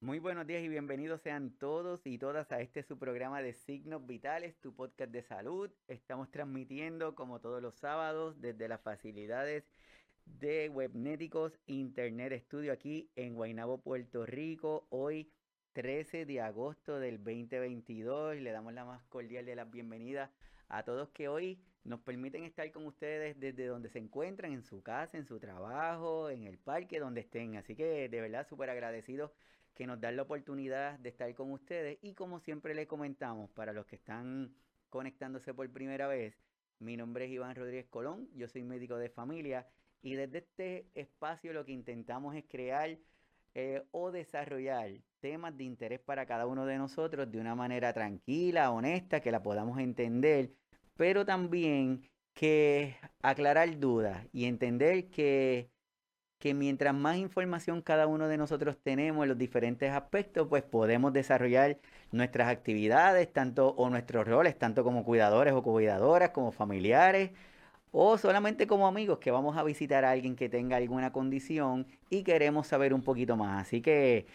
Muy buenos días y bienvenidos sean todos y todas a este su programa de Signos Vitales, tu podcast de salud. Estamos transmitiendo como todos los sábados desde las facilidades de Webnéticos Internet Studio aquí en Guaynabo, Puerto Rico. Hoy 13 de agosto del 2022 le damos la más cordial de las bienvenidas a todos que hoy nos permiten estar con ustedes desde donde se encuentran, en su casa, en su trabajo, en el parque, donde estén. Así que de verdad súper agradecidos que nos dan la oportunidad de estar con ustedes. Y como siempre les comentamos, para los que están conectándose por primera vez, mi nombre es Iván Rodríguez Colón, yo soy médico de familia y desde este espacio lo que intentamos es crear eh, o desarrollar temas de interés para cada uno de nosotros de una manera tranquila, honesta, que la podamos entender, pero también que aclarar dudas y entender que que mientras más información cada uno de nosotros tenemos en los diferentes aspectos, pues podemos desarrollar nuestras actividades, tanto o nuestros roles, tanto como cuidadores o cuidadoras, como familiares, o solamente como amigos que vamos a visitar a alguien que tenga alguna condición y queremos saber un poquito más. Así que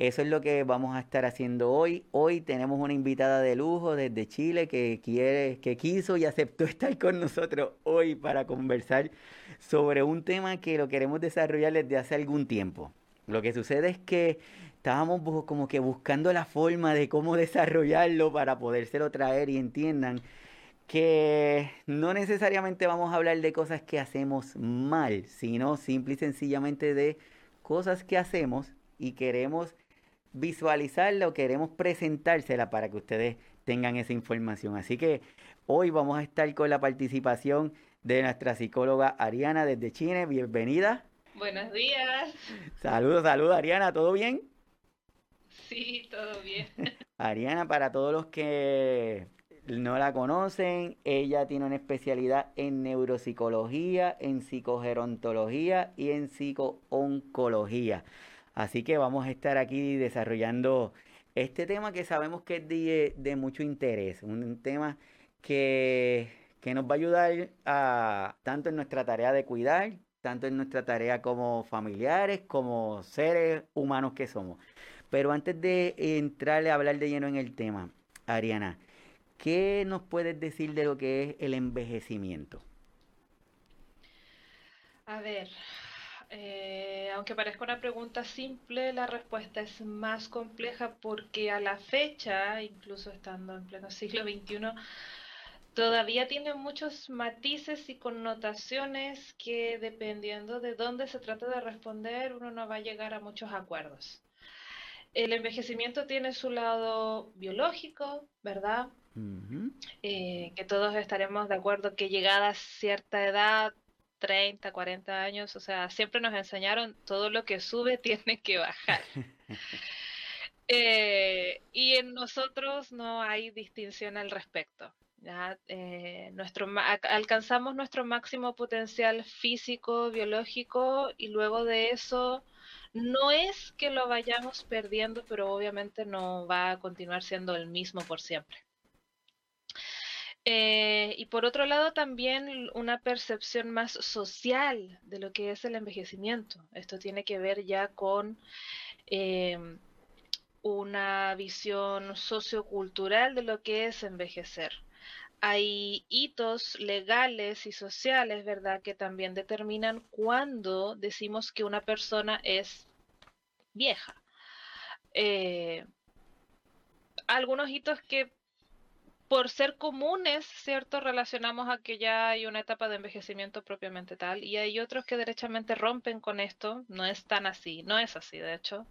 eso es lo que vamos a estar haciendo hoy. Hoy tenemos una invitada de lujo desde Chile que quiere, que quiso y aceptó estar con nosotros hoy para conversar sobre un tema que lo queremos desarrollar desde hace algún tiempo. Lo que sucede es que estábamos como que buscando la forma de cómo desarrollarlo para podérselo traer y entiendan que no necesariamente vamos a hablar de cosas que hacemos mal, sino simple y sencillamente de cosas que hacemos y queremos visualizarla o queremos presentársela para que ustedes tengan esa información. Así que hoy vamos a estar con la participación de nuestra psicóloga Ariana desde Chile. Bienvenida. Buenos días. Saludos, saludos Ariana, ¿todo bien? Sí, todo bien. Ariana, para todos los que no la conocen, ella tiene una especialidad en neuropsicología, en psicogerontología y en psicooncología. Así que vamos a estar aquí desarrollando este tema que sabemos que es de, mucho interés, un tema que, que, nos va a ayudar tanto en nuestra tarea de cuidar, tanto en nuestra tarea como familiares, como seres humanos que somos. Pero antes de entrarle a hablar de lleno en el tema, Ariana, ¿qué nos puedes decir de lo que es el envejecimiento? A ver, eh, aunque parezca una pregunta simple, la respuesta es más compleja porque a la fecha, incluso estando en pleno siglo XXI, todavía tiene muchos matices y connotaciones que dependiendo de dónde se trata de responder, uno no va a llegar a muchos acuerdos. El envejecimiento tiene su lado biológico, ¿verdad? Eh, que todos estaremos de acuerdo que llegada a cierta edad 30, 40 años, o sea, siempre nos enseñaron todo lo que sube tiene que bajar. Eh, y en nosotros no hay distinción al respecto. ¿ya? Eh, nuestro, alcanzamos nuestro máximo potencial físico, biológico, y luego de eso no es que lo vayamos perdiendo, pero obviamente no va a continuar siendo el mismo por siempre. Eh, y por otro lado también una percepción más social de lo que es el envejecimiento. Esto tiene que ver ya con em, una visión sociocultural de lo que es envejecer. Hay hitos legales y sociales, ¿verdad?, que también determinan cuándo decimos que una persona es vieja. Eh, algunos hitos que por ser comunes, ¿cierto? Relacionamos a que ya hay una etapa de envejecimiento propiamente tal, y hay otros que derechamente rompen con esto, no es tan así, no es así, de hecho.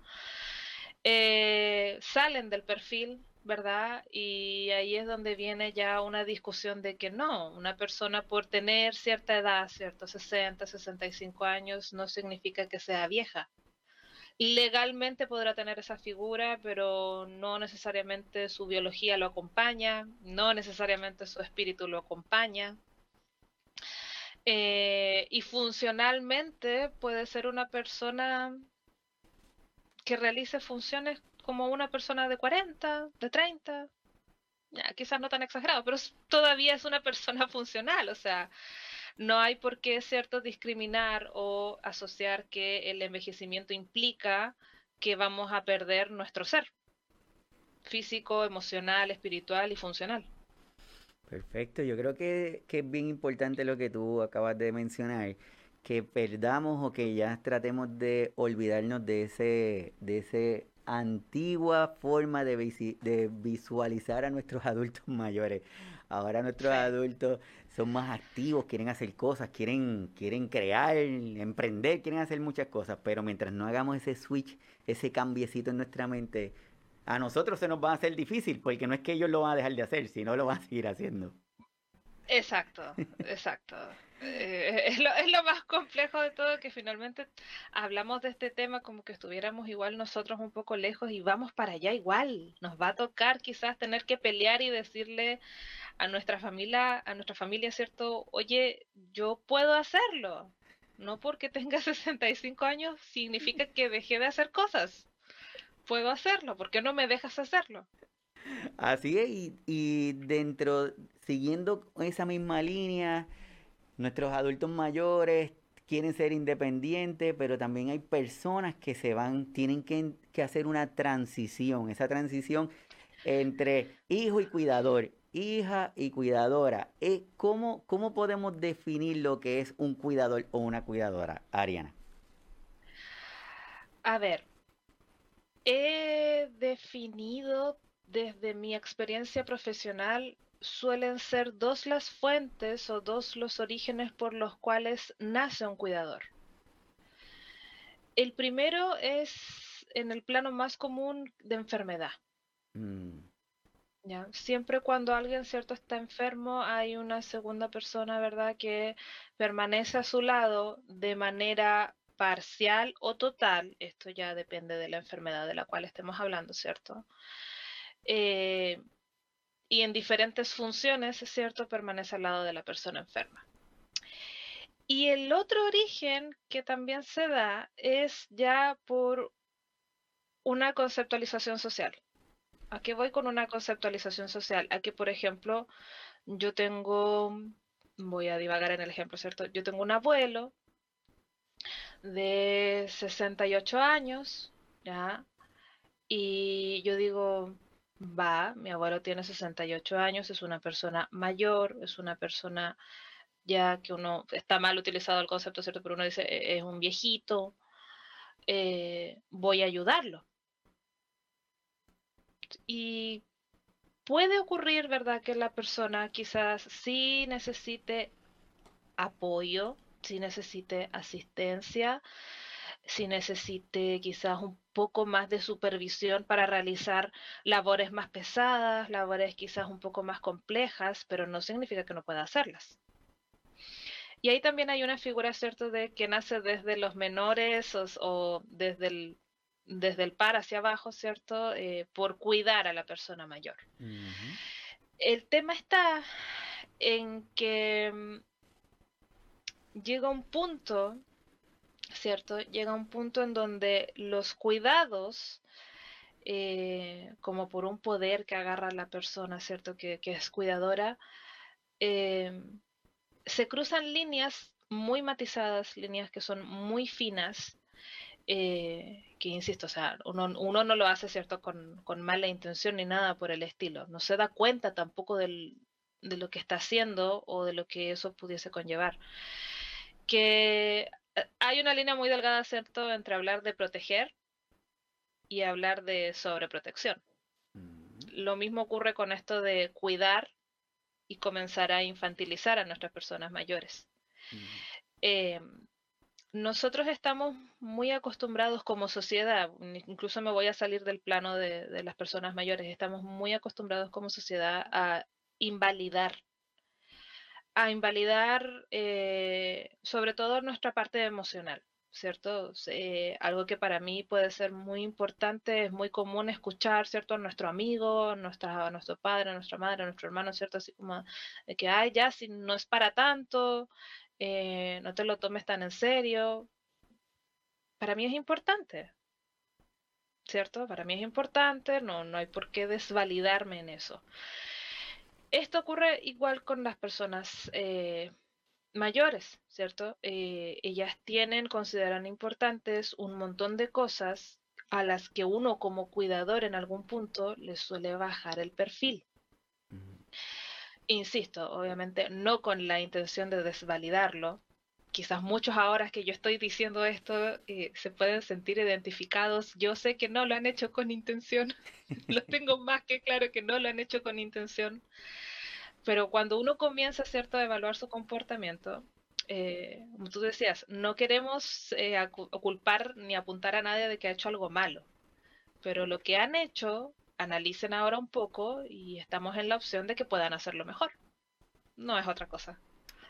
Eh, salen del perfil, ¿verdad? Y ahí es donde viene ya una discusión de que no, una persona por tener cierta edad, ¿cierto? 60, 65 años, no significa que sea vieja legalmente podrá tener esa figura, pero no necesariamente su biología lo acompaña, no necesariamente su espíritu lo acompaña. Eh, y funcionalmente puede ser una persona que realice funciones como una persona de 40, de 30, ya, quizás no tan exagerado, pero todavía es una persona funcional, o sea, no hay por qué, ¿cierto?, discriminar o asociar que el envejecimiento implica que vamos a perder nuestro ser físico, emocional, espiritual y funcional. Perfecto, yo creo que, que, es bien importante lo que tú acabas de mencionar, que perdamos o que ya tratemos de olvidarnos de ese, de ese antigua forma de, de visualizar a nuestros adultos mayores. Ahora nuestros adultos son más activos, quieren hacer cosas, quieren, quieren crear, emprender, quieren hacer muchas cosas, pero mientras no hagamos ese switch, ese cambiecito en nuestra mente, a nosotros se nos va a hacer difícil, porque no es que ellos lo van a dejar de hacer, sino lo van a seguir haciendo. Exacto, exacto. Eh, es, lo, es, lo, más complejo de todo que finalmente hablamos de este tema como que estuviéramos igual nosotros un poco lejos y vamos para allá igual. Nos va a tocar quizás tener que pelear y decirle a nuestra familia, a nuestra familia, ¿cierto? Oye, yo puedo hacerlo. No porque tenga 65 años significa que dejé de hacer cosas. Puedo hacerlo, ¿por qué no me dejas hacerlo? Así es, y, y dentro, siguiendo esa misma línea, nuestros adultos mayores quieren ser independientes, pero también hay personas que se van, tienen que, hacer una transición, esa transición entre hijo y cuidador, hija y cuidadora. Eh, ¿Cómo, ¿Cómo podemos definir lo que es un cuidador o una cuidadora, Ariana? A ver, he definido desde mi experiencia profesional suelen ser dos las fuentes o dos los orígenes por los cuales nace un cuidador. El primero es en el plano más común de enfermedad. Mm. ¿Ya? Siempre cuando alguien cierto está enfermo hay una segunda persona, ¿verdad?, que permanece a su lado de manera parcial o total, esto ya depende de la enfermedad de la cual estemos hablando, ¿cierto? Eh, y en diferentes funciones, es cierto, permanece al lado de la persona enferma. Y el otro origen que también se da es ya por una conceptualización social. ¿A voy con una conceptualización social? A que, por ejemplo, yo tengo, voy a divagar en el ejemplo, ¿cierto? Yo tengo un abuelo de 68 años, ¿ya? Y yo digo, va, mi abuelo tiene 68 años, es una persona mayor, es una persona ya que uno, está mal utilizado el concepto, ¿cierto? Pero uno dice, e-, es un viejito, eh, voy a ayudarlo. Y puede ocurrir, ¿verdad? Que la persona quizás sí necesite apoyo, sí necesite asistencia, si necesite quizás un poco más de supervisión para realizar labores más pesadas, labores quizás un poco más complejas, pero no significa que no pueda hacerlas. Y ahí también hay una figura, ¿cierto?, de que nace desde los menores o, desde, el, desde el par hacia abajo, ¿cierto?, eh, por cuidar a la persona mayor. El tema está en que mm, llega un punto ¿cierto? Llega un punto en donde los cuidados, eh, como por un poder que agarra la persona, ¿cierto? Que, es cuidadora, eh, se cruzan líneas muy matizadas, líneas que son muy finas, eh, que insisto, o sea, uno, no lo hace, ¿cierto? Con, mala intención ni nada por el estilo. No se da cuenta tampoco de lo que está haciendo o de lo que eso pudiese conllevar. Que hay una línea muy delgada, ¿cierto?, entre hablar de proteger y hablar de sobreprotección. Mm. Lo mismo ocurre con esto de cuidar y comenzar a infantilizar a nuestras personas mayores. Mm. Em, nosotros estamos muy acostumbrados como sociedad, incluso me voy a salir del plano de las personas mayores, estamos muy acostumbrados como sociedad a invalidar a invalidar eh, sobre todo nuestra parte emocional, ¿cierto? Eh, algo que para mí puede ser muy importante, es muy común escuchar, ¿cierto? A nuestro amigo, nuestra, a nuestro padre, a nuestra madre, a nuestro hermano, ¿cierto? Así como que, ay, ya, si no es para tanto, eh, no te lo tomes tan en serio. Para mí es importante, ¿cierto? Para mí es importante, no, no hay por qué desvalidarme en eso. Esto ocurre igual con las personas eh, mayores, ¿cierto? Eh, ellas tienen, consideran importantes un montón de cosas a las que uno como cuidador en algún punto le suele bajar el perfil. Insisto, obviamente no con la intención de desvalidarlo. Quizás muchos ahora que yo estoy diciendo esto eh, se pueden sentir identificados. Yo sé que no lo han hecho con intención. lo tengo más que claro que no lo han hecho con intención. Pero cuando uno comienza, ¿cierto?, a evaluar su comportamiento, eh, como tú decías, no queremos eh, culpar ni apuntar a nadie de que ha hecho algo malo, pero lo que han hecho, analicen ahora un poco y estamos en la opción de que puedan hacerlo mejor. No es otra cosa.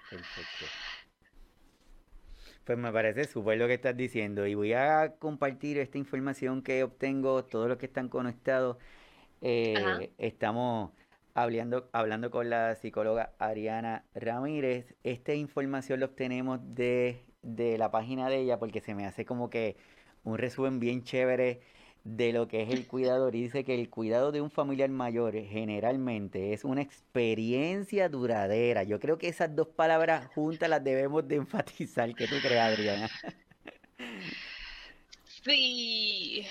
Perfecto. Pues me parece súper lo que estás diciendo y voy a compartir esta información que obtengo, todos los que están conectados. Eh, estamos hablando, hablando con la psicóloga Ariana Ramírez. Esta información la obtenemos de, de la página de ella porque se me hace como que un resumen bien chévere de lo que es el cuidador y dice que el cuidado de un familiar mayor generalmente es una experiencia duradera. Yo creo que esas dos palabras juntas las debemos de enfatizar. ¿Qué tú crees, Adriana? Sí,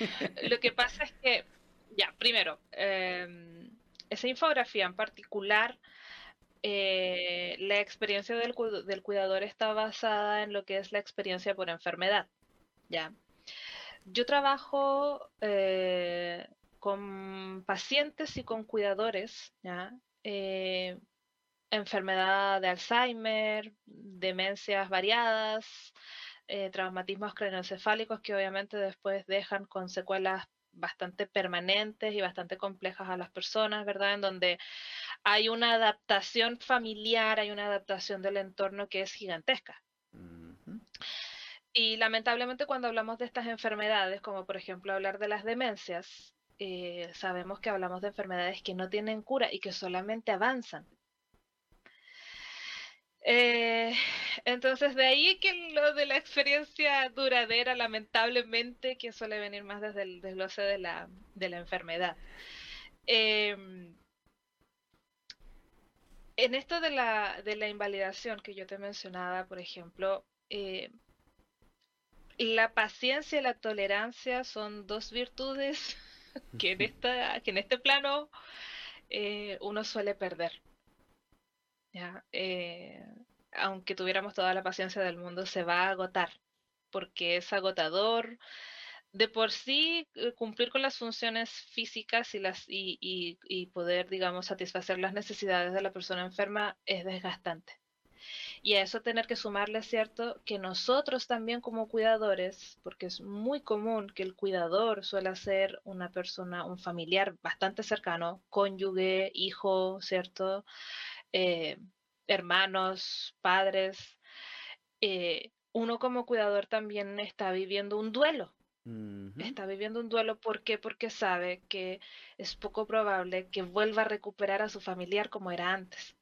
lo que pasa es que, ya, primero, eh, esa infografía en particular, eh, la experiencia del, cuidador está basada en lo que es la experiencia por enfermedad. ¿ya? Yo trabajo eh, con pacientes y con cuidadores, ¿ya? Eh, enfermedad de Alzheimer, demencias variadas, traumatismos craneoencefálicos que obviamente después dejan con secuelas bastante permanentes y bastante complejas a las personas, ¿verdad? En donde hay una adaptación familiar, hay una adaptación del entorno que es gigantesca. Y lamentablemente cuando hablamos de estas enfermedades, como por ejemplo hablar de las demencias, eh, sabemos que hablamos de enfermedades que no tienen cura y que solamente avanzan. Eh, entonces, de ahí que lo de la experiencia duradera, lamentablemente, que suele venir más desde el desglose de la, de la enfermedad. Em, en esto de la, de la invalidación que yo te mencionaba, por ejemplo, eh, la paciencia y la tolerancia son dos virtudes que en, esta, que en este plano eh, uno suele perder. ¿ya? Eh, aunque tuviéramos toda la paciencia del mundo, se va a agotar, porque es agotador. De por sí, eh, cumplir con las funciones físicas y, las, y, y, poder, digamos, satisfacer las necesidades de la persona enferma es desgastante. Y a eso tener que sumarle, ¿cierto? Que nosotros también como cuidadores, porque es muy común que el cuidador suele ser una persona, un familiar bastante cercano, cónyuge, hijo, ¿cierto? Eh, hermanos, padres, eh, uno como cuidador también está viviendo un duelo. Está viviendo un duelo, ¿por qué? Porque sabe que es poco probable que vuelva a recuperar a su familiar como era antes.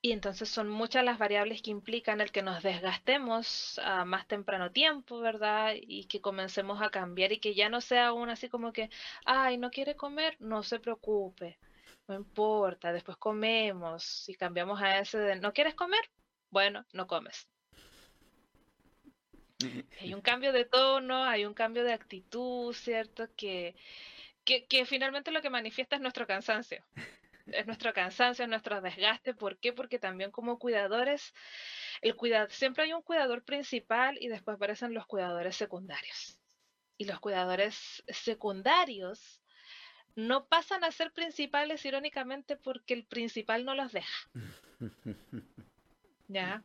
Y entonces son muchas las variables que implican el que nos desgastemos a más temprano tiempo, ¿verdad? Y que comencemos a cambiar y que ya no sea aún así como que, ay, no quiere comer, no se preocupe no importa, después comemos, si cambiamos a ese de no quieres comer, bueno, no comes. Hay un cambio de tono, hay un cambio de actitud, ¿cierto? Que, que, que finalmente lo que manifiesta es nuestro cansancio. Es nuestro cansancio, es nuestro desgaste. ¿Por qué? Porque también como cuidadores, el cuidado, siempre hay un cuidador principal y después aparecen los cuidadores secundarios. Y los cuidadores secundarios no pasan a ser principales irónicamente porque el principal no los deja. ¿Ya?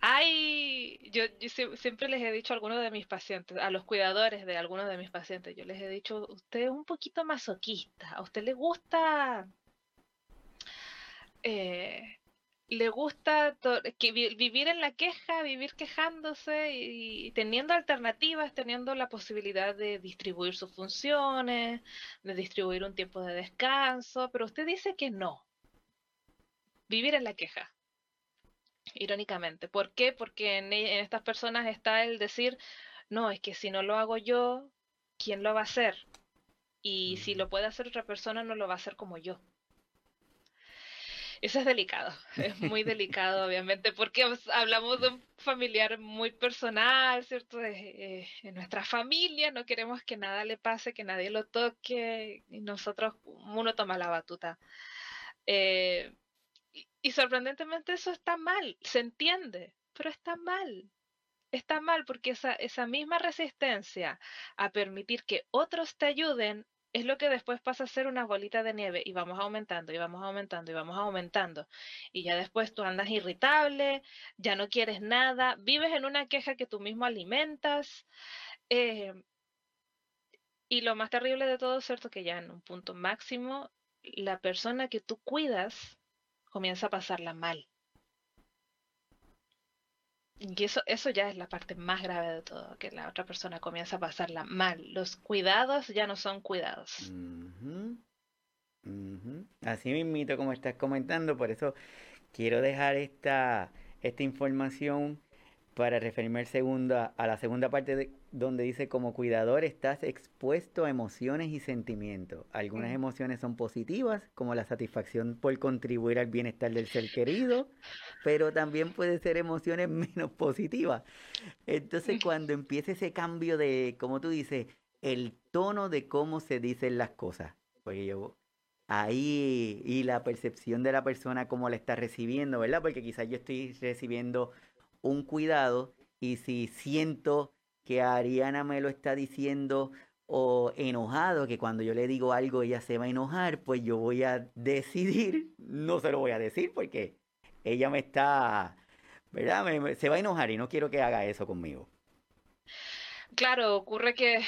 Hay, yo, siempre les he dicho a algunos de mis pacientes, a los cuidadores de algunos de mis pacientes, yo les he dicho, usted es un poquito masoquista, a usted le gusta eh, le gusta que vivir en la queja, vivir quejándose y, teniendo alternativas, teniendo la posibilidad de distribuir sus funciones, de distribuir un tiempo de descanso, pero usted dice que no. Vivir en la queja. Irónicamente. ¿Por qué? Porque en, e, en estas personas está el decir, no, es que si no lo hago yo, ¿quién lo va a hacer? Y si lo puede hacer otra persona, no lo va a hacer como yo. Eso es delicado, es muy delicado, obviamente, porque hablamos de un familiar muy personal, ¿cierto? De, eh, nuestra familia, no queremos que nada le pase, que nadie lo toque, y nosotros, uno toma la batuta. Eh, y, sorprendentemente eso está mal, se entiende, pero está mal. Está mal porque esa, esa misma resistencia a permitir que otros te ayuden es lo que después pasa a ser una bolita de nieve y vamos aumentando y vamos aumentando y vamos aumentando. Y ya después tú andas irritable, ya no quieres nada, vives en una queja que tú mismo alimentas. Eh, y lo más terrible de todo cierto que ya en un punto máximo, la persona que tú cuidas comienza a pasarla mal. Y eso, eso ya es la parte más grave de todo, que la otra persona comienza a pasarla mal. Los cuidados ya no son cuidados. Así mismito como estás comentando, por eso quiero dejar esta, esta información para referirme a la segunda parte de, donde dice como cuidador estás expuesto a emociones y sentimientos. Algunas emociones son positivas, como la satisfacción por contribuir al bienestar del ser querido, pero también puede ser emociones menos positivas. Entonces cuando empieza ese cambio de, como tú dices, el tono de cómo se dicen las cosas, porque yo ahí y la percepción de la persona cómo la está recibiendo, ¿verdad? Porque quizás yo estoy recibiendo un cuidado y si siento que Ariana me lo está diciendo o enojado, que cuando yo le digo algo ella se va a enojar, pues yo voy a decidir, no se lo voy a decir porque ella me está, ¿verdad? se va a enojar y no quiero que haga eso conmigo. Claro, ocurre que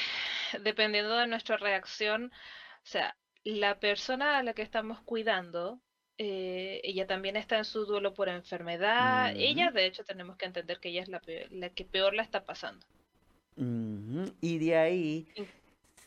dependiendo de nuestra reacción, o sea, la persona a la que estamos cuidando eh, ella también está en su duelo por enfermedad. Ella, de hecho, tenemos que entender que ella es la, la que peor la está pasando. Y de ahí,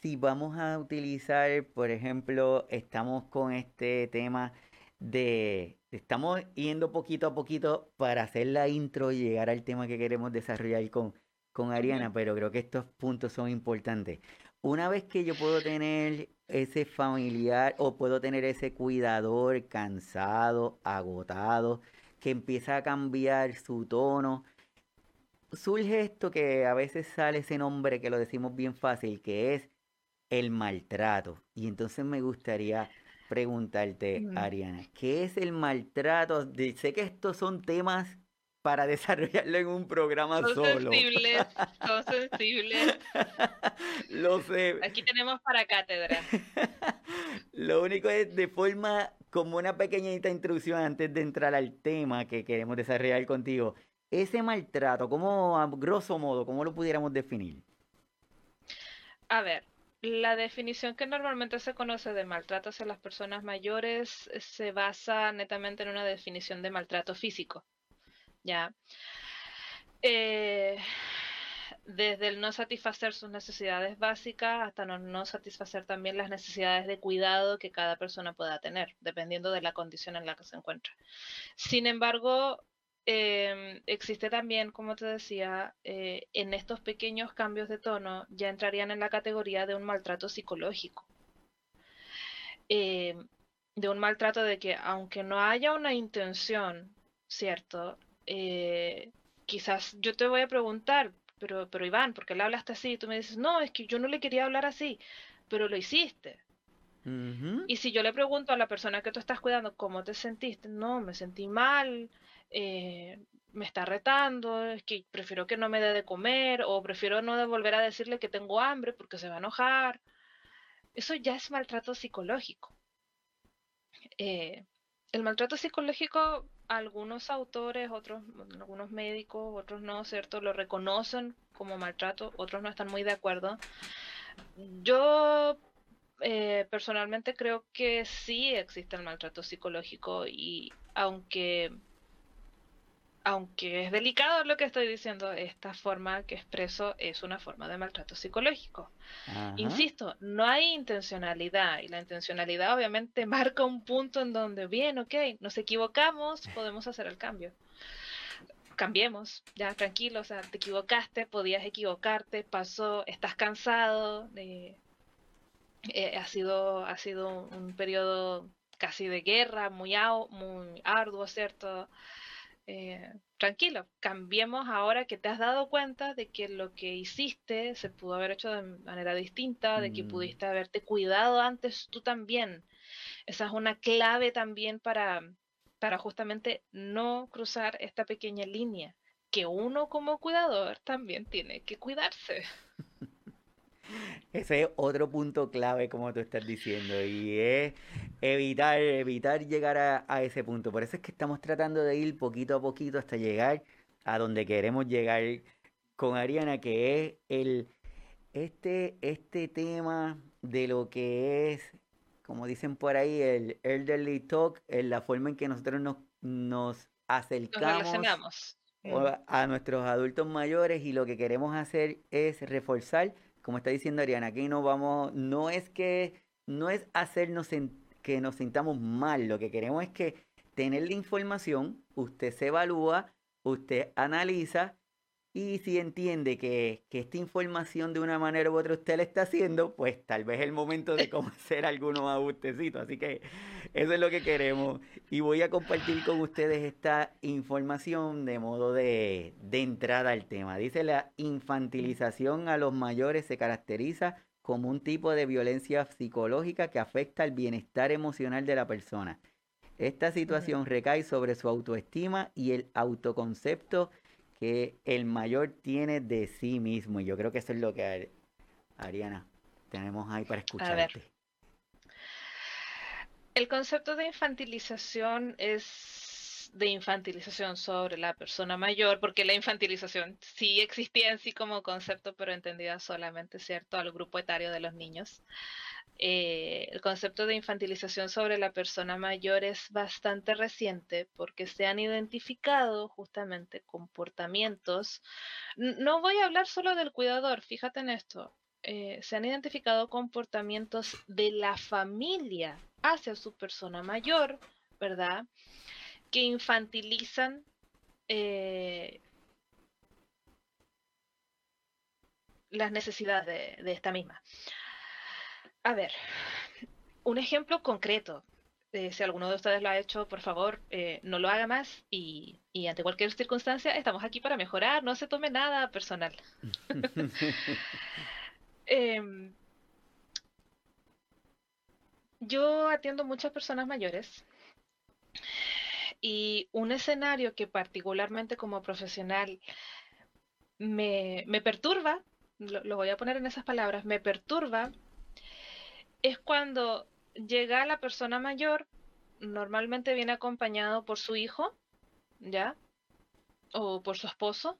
si vamos a utilizar, por ejemplo, estamos con este tema de, estamos yendo poquito a poquito para hacer la intro y llegar al tema que queremos desarrollar con, con Ariana, pero creo que estos puntos son importantes. Una vez que yo puedo tener ese familiar o puedo tener ese cuidador cansado, agotado, que empieza a cambiar su tono. Surge esto que a veces sale ese nombre que lo decimos bien fácil, que es el maltrato. Y entonces me gustaría preguntarte, Ariana, ¿qué es el maltrato? Sé que estos son temas para desarrollarlo en un programa son solo. Sensibles, son sensibles. Lo sé. Aquí tenemos para cátedra. Lo único es de forma como una pequeñita introducción antes de entrar al tema que queremos desarrollar contigo. Ese maltrato, ¿cómo, a grosso modo, cómo lo pudiéramos definir? A ver, la definición que normalmente se conoce de maltrato hacia las personas mayores se basa netamente en una definición de maltrato físico. ¿Ya? Eh, desde el no satisfacer sus necesidades básicas hasta no, satisfacer también las necesidades de cuidado que cada persona pueda tener, dependiendo de la condición en la que se encuentra. Sin embargo, em, existe también, como te decía, eh, en estos pequeños cambios de tono ya entrarían en la categoría de un maltrato psicológico. De un maltrato de que aunque no haya una intención, ¿cierto? Eh, quizás yo te voy a preguntar, pero, pero Iván, ¿por qué le hablaste así? Y tú me dices, no, es que yo no le quería hablar así, pero lo hiciste. Y si yo le pregunto a la persona que tú estás cuidando, ¿cómo te sentiste? No, me sentí mal, eh, me está retando, es que prefiero que no me dé de comer o prefiero no volver a decirle que tengo hambre porque se va a enojar. Eso ya es maltrato psicológico. Eh, el maltrato psicológico algunos autores, otros, algunos médicos, otros no, ¿cierto? Lo reconocen como maltrato, otros no están muy de acuerdo. Yo eh, personalmente creo que sí existe el maltrato psicológico y aunque aunque es delicado lo que estoy diciendo, esta forma que expreso es una forma de maltrato psicológico. Insisto, no hay intencionalidad y la intencionalidad obviamente marca un punto en donde, bien, ok, nos equivocamos, podemos hacer el cambio. Cambiemos, ya tranquilo, o sea, te equivocaste, podías equivocarte, pasó, estás cansado, eh, ha, sido, ha sido un periodo casi de guerra, muy, muy arduo, ¿cierto? Eh, tranquilo, cambiemos ahora que te has dado cuenta de que lo que hiciste se pudo haber hecho de manera distinta, de que mm. pudiste haberte cuidado antes tú también. Esa es una clave también para, para justamente no cruzar esta pequeña línea, que uno como cuidador también tiene que cuidarse. Ese es otro punto clave, como tú estás diciendo, y es evitar, evitar llegar a, ese punto. Por eso es que estamos tratando de ir poquito a poquito hasta llegar a donde queremos llegar con Ariana, que es el este, este tema de lo que es, como dicen por ahí, el elderly talk, en la forma en que nosotros nos, nos acercamos a nuestros adultos mayores y lo que queremos hacer es reforzar como está diciendo Ariana, aquí no vamos, no es que, no es hacernos que nos sintamos mal, lo que queremos es que tener la información, usted se evalúa, usted analiza y si entiende que, esta información de una manera u otra usted la está haciendo, pues tal vez es el momento de hacer algunos ajustecitos. Así que eso es lo que queremos. Y voy a compartir con ustedes esta información de modo de, de entrada al tema. Dice la infantilización a los mayores se caracteriza como un tipo de violencia psicológica que afecta al bienestar emocional de la persona. Esta situación recae sobre su autoestima y el autoconcepto que el mayor tiene de sí mismo. Y yo creo que eso es lo que, Ariana, tenemos ahí para escucharte. El concepto de infantilización es de infantilización sobre la persona mayor, porque la infantilización sí existía en sí como concepto, pero entendida solamente, ¿cierto?, al grupo etario de los niños. Eh, el concepto de infantilización sobre la persona mayor es bastante reciente porque se han identificado justamente comportamientos. No voy a hablar solo del cuidador, fíjate en esto. Eh, se han identificado comportamientos de la familia hacia su persona mayor, ¿verdad? Que infantilizan eh, las necesidades de esta misma. A ver, un ejemplo concreto. Eh, si alguno de ustedes lo ha hecho, por favor, eh, no lo haga más y, ante cualquier circunstancia estamos aquí para mejorar, no se tome nada personal. Em, yo atiendo muchas personas mayores y un escenario que particularmente como profesional me, perturba, lo voy a poner en esas palabras, me perturba es cuando llega la persona mayor, normalmente viene acompañado por su hijo, ¿ya? O por su esposo.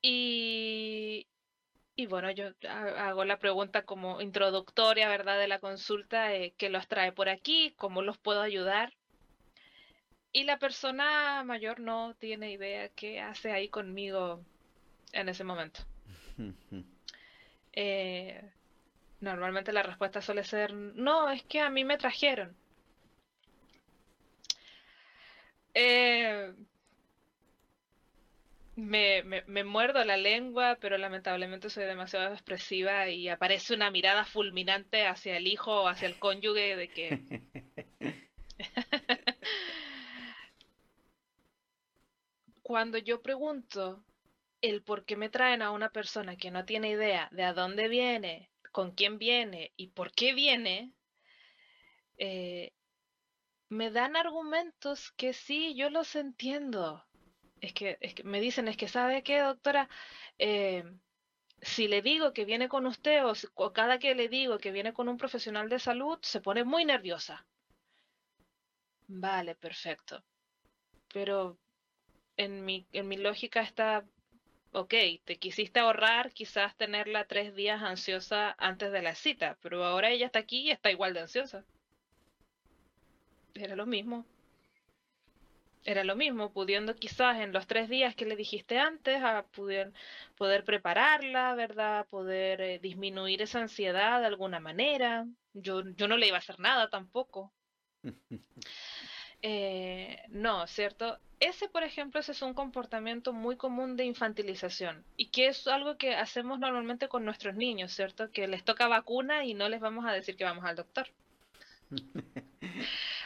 Y, y bueno, yo hago la pregunta como introductoria, ¿verdad? De la consulta, eh, ¿qué los trae por aquí? ¿Cómo los puedo ayudar? Y la persona mayor no tiene idea qué hace ahí conmigo en ese momento. eh, Normalmente la respuesta suele ser, no, es que a mí me trajeron. Eh, me, me, muerdo la lengua, pero lamentablemente soy demasiado expresiva y aparece una mirada fulminante hacia el hijo o hacia el cónyuge de que... Cuando yo pregunto el por qué me traen a una persona que no tiene idea de a dónde viene, con quién viene y por qué viene, eh, me dan argumentos que sí, yo los entiendo. Es que, es que me dicen, es que sabe qué, doctora, eh, si le digo que viene con usted o, o, cada que le digo que viene con un profesional de salud, se pone muy nerviosa. Vale, perfecto. Pero en mi, en mi lógica está ok, te quisiste ahorrar quizás tenerla tres días ansiosa antes de la cita, pero ahora ella está aquí y está igual de ansiosa. Era lo mismo. Era lo mismo, pudiendo quizás en los tres días que le dijiste antes, a poder, prepararla, ¿verdad? Poder eh, disminuir esa ansiedad de alguna manera. Yo, yo no le iba a hacer nada tampoco. Eh, no, ¿cierto? Ese, por ejemplo, ese es un comportamiento muy común de infantilización y que es algo que hacemos normalmente con nuestros niños, ¿cierto? Que les toca vacuna y no les vamos a decir que vamos al doctor.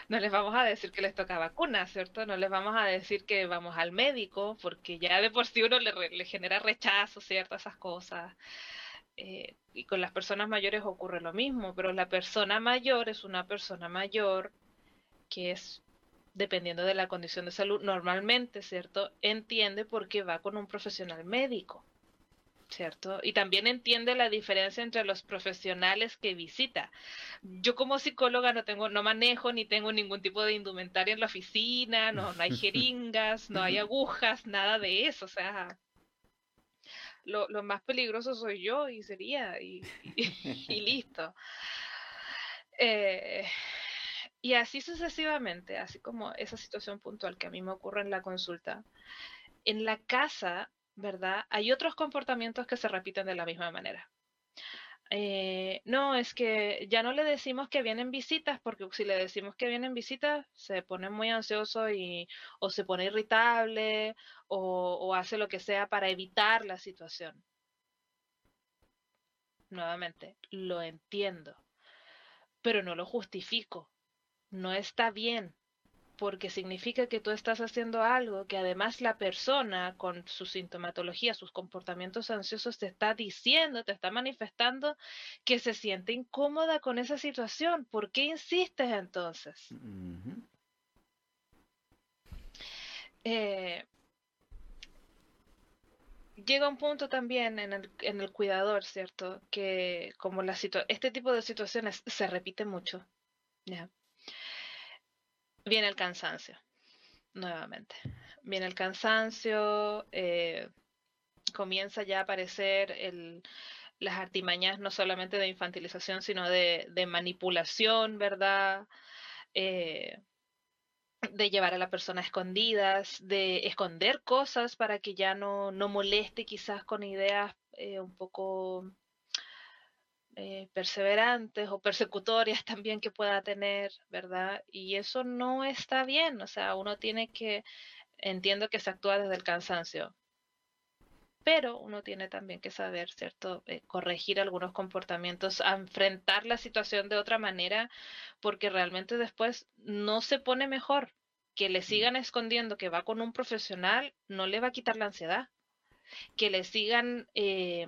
no les vamos a decir que les toca vacuna, ¿cierto? No les vamos a decir que vamos al médico, porque ya de por sí uno le, genera rechazo, ¿cierto? Esas cosas. Eh, y con las personas mayores ocurre lo mismo, pero la persona mayor es una persona mayor que es, dependiendo de la condición de salud, normalmente, ¿cierto? Entiende por qué va con un profesional médico. ¿cierto? Y también entiende la diferencia entre los profesionales que visita. Yo como psicóloga no tengo, no manejo ni tengo ningún tipo de indumentaria en la oficina, no, no hay jeringas, no hay agujas, nada de eso, o sea, lo, más peligroso soy yo y sería, y, listo. Eh, y así sucesivamente, así como esa situación puntual que a mí me ocurre en la consulta. En la casa ¿verdad? Hay otros comportamientos que se repiten de la misma manera. Eh, no, es que ya no le decimos que vienen visitas, porque si le decimos que vienen visitas, se pone muy ansioso y o se pone irritable o, o hace lo que sea para evitar la situación. Nuevamente, lo entiendo, pero no lo justifico. No está bien porque significa que tú estás haciendo algo que además la persona con su sintomatología, sus comportamientos ansiosos te está diciendo, te está manifestando que se siente incómoda con esa situación. ¿Por qué insistes entonces? Eh, llega un punto también en el, en el cuidador, ¿cierto? Que como la este tipo de situaciones se repite mucho. ¿ya? Viene el cansancio, nuevamente. Viene el cansancio, eh, comienza ya a aparecer el, las artimañas no solamente de infantilización, sino de, manipulación, ¿verdad? Eh, de llevar a la persona a escondidas, de esconder cosas para que ya no, no moleste quizás con ideas eh, un poco eh, perseverantes o persecutorias también que pueda tener, ¿verdad? Y eso no está bien, o sea, uno tiene que, entiendo que se actúa desde el cansancio, pero uno tiene también que saber, ¿cierto?, eh, corregir algunos comportamientos, enfrentar la situación de otra manera, porque realmente después no se pone mejor. Que le mm. sigan escondiendo que va con un profesional no le va a quitar la ansiedad. Que le sigan eh,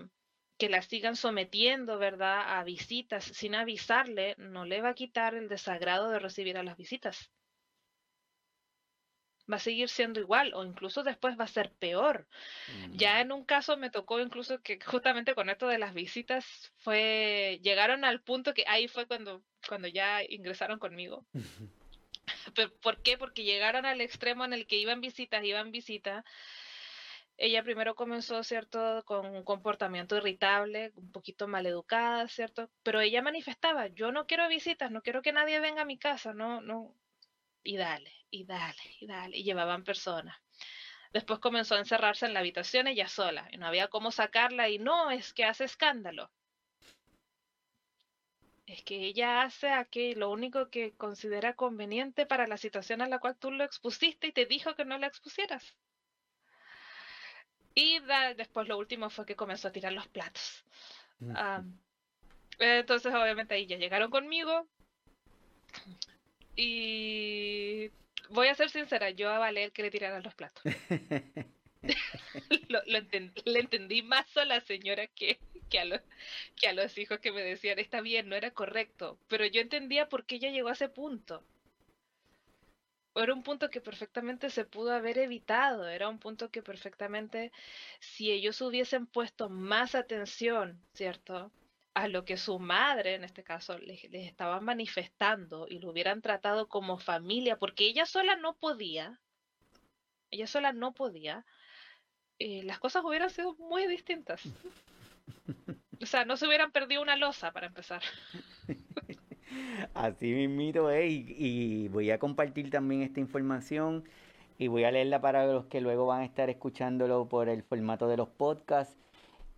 que la sigan sometiendo, ¿verdad?, a visitas sin avisarle, no le va a quitar el desagrado de recibir a las visitas. Va a seguir siendo igual o incluso después va a ser peor. Ya en un caso me tocó incluso que justamente con esto de las visitas fue llegaron al punto que ahí fue cuando cuando ya ingresaron conmigo. ¿Por qué? Porque llegaron al extremo en el que iban visitas, iban visitas ella primero comenzó, ¿cierto?, con un comportamiento irritable, un poquito maleducada, ¿cierto? Pero ella manifestaba, yo no quiero visitas, no quiero que nadie venga a mi casa, no, no. Y dale, y dale, y dale, y llevaban personas. Después comenzó a encerrarse en la habitación ella sola, y no había cómo sacarla, y no, es que hace escándalo. Es que ella hace aquí lo único que considera conveniente para la situación a la cual tú lo expusiste y te dijo que no la expusieras. Y después lo último fue que comenzó a tirar los platos. entonces, obviamente, ahí ya llegaron conmigo. Y voy a ser sincera, yo avalé el que le tiraran los platos. lo, le entendí más a la señora que, que, a que a los hijos que me decían, está bien, no era correcto. Pero yo entendía por qué ella llegó a ese punto era un punto que perfectamente se pudo haber evitado, era un punto que perfectamente, si ellos hubiesen puesto más atención, ¿cierto? A lo que su madre, en este caso, les, estaba manifestando y lo hubieran tratado como familia, porque ella sola no podía, ella sola no podía, eh, las cosas hubieran sido muy distintas. O sea, no se hubieran perdido una losa para empezar. Así mismito es, y, voy a compartir también esta información y voy a leerla para los que luego van a estar escuchándolo por el formato de los podcasts,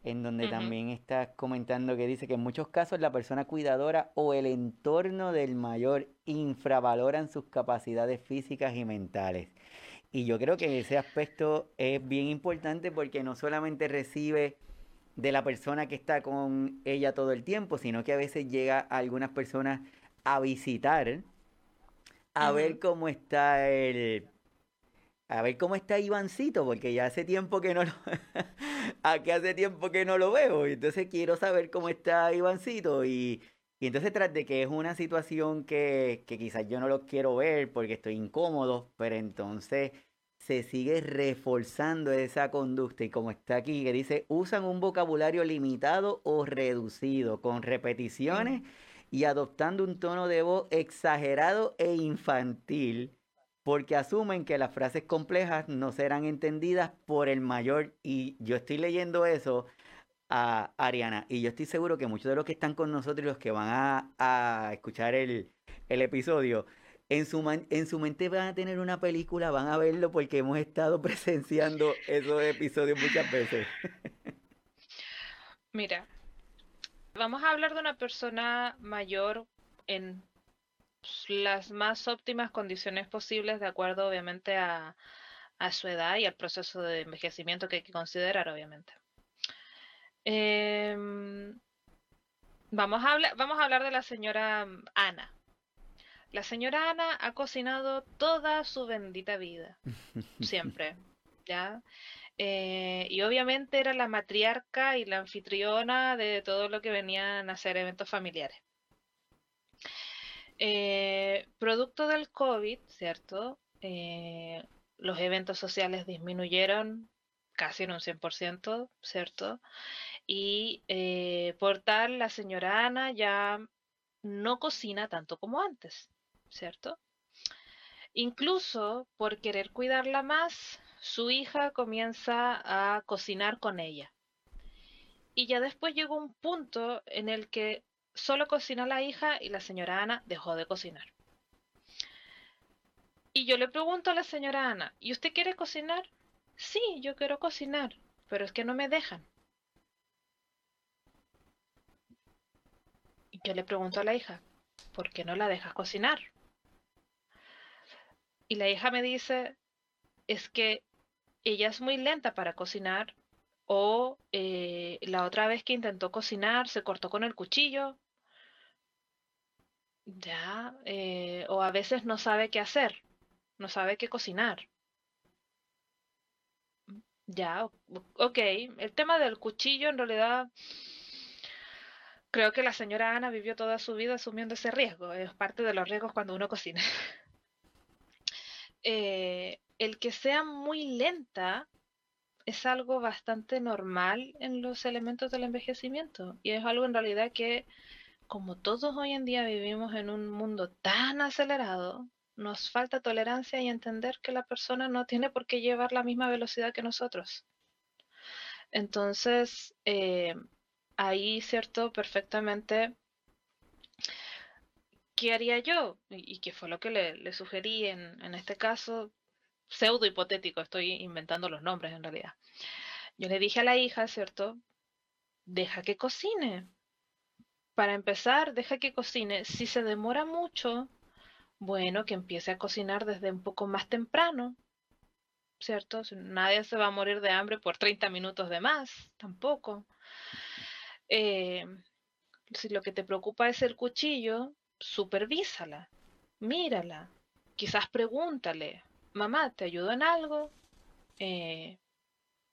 en donde también estás comentando que dice que en muchos casos la persona cuidadora o el entorno del mayor infravaloran sus capacidades físicas y mentales. Y yo creo que ese aspecto es bien importante porque no solamente recibe de la persona que está con ella todo el tiempo, sino que a veces llega a algunas personas a visitar a ver cómo está el... A ver cómo está Ivancito, porque ya hace tiempo que no lo... Aquí hace tiempo que no lo veo. Entonces quiero saber cómo está Ivancito. Y, y entonces tras de que es una situación que, que quizás yo no lo quiero ver porque estoy incómodo, pero entonces se sigue reforzando esa conducta y como está aquí que dice usan un vocabulario limitado o reducido con repeticiones y adoptando un tono de voz exagerado e infantil porque asumen que las frases complejas no serán entendidas por el mayor. Y yo estoy leyendo eso a Ariana y yo estoy seguro que muchos de los que están con nosotros y los que van a, escuchar el, el episodio en su, en su mente van a tener una película, van a verlo porque hemos estado presenciando esos episodios muchas veces. Mira, vamos a hablar de una persona mayor en las más óptimas condiciones posibles, de acuerdo obviamente a, su edad y al proceso de envejecimiento que hay que considerar, obviamente. Em, vamos, a hablar, vamos a hablar de la señora Ana. La señora Ana ha cocinado toda su bendita vida, siempre, ¿ya? Eh, y obviamente era la matriarca y la anfitriona de todo lo que venían a ser eventos familiares. Eh, producto del COVID, ¿cierto? Eh, los eventos sociales disminuyeron casi en un 100%, ¿cierto? Y por tal, la señora Ana ya no cocina tanto como antes. ¿Cierto? Incluso por querer cuidarla más, su hija comienza a cocinar con ella. Y ya después llegó un punto en el que solo cocina la hija y la señora Ana dejó de cocinar. Y yo le pregunto a la señora Ana, ¿y usted quiere cocinar? Sí, yo quiero cocinar, pero es que no me dejan. Y yo le pregunto a la hija, ¿por qué no la dejas cocinar? Y la hija me dice, es que ella es muy lenta para cocinar o eh, la otra vez que intentó cocinar se cortó con el cuchillo. Ya, eh, o a veces no sabe qué hacer, no sabe qué cocinar. Ya, ok. El tema del cuchillo en realidad creo que la señora Ana vivió toda su vida asumiendo ese riesgo. Es parte de los riesgos cuando uno cocina. Eh, el que sea muy lenta es algo bastante normal en los elementos del envejecimiento y es algo en realidad que como todos hoy en día vivimos en un mundo tan acelerado, nos falta tolerancia y entender que la persona no tiene por qué llevar la misma velocidad que nosotros. Entonces, eh, ahí, ¿cierto? Perfectamente ¿qué haría yo? Y, qué fue lo que le, sugerí en, en, este caso, pseudo hipotético, estoy inventando los nombres en realidad. Yo le dije a la hija, ¿cierto? Deja que cocine. Para empezar, deja que cocine. Si se demora mucho, bueno, que empiece a cocinar desde un poco más temprano, ¿cierto? Nadie se va a morir de hambre por 30 minutos de más, tampoco. Eh, si lo que te preocupa es el cuchillo, supervísala, mírala, quizás pregúntale, mamá, ¿te ayudo en algo? Eh,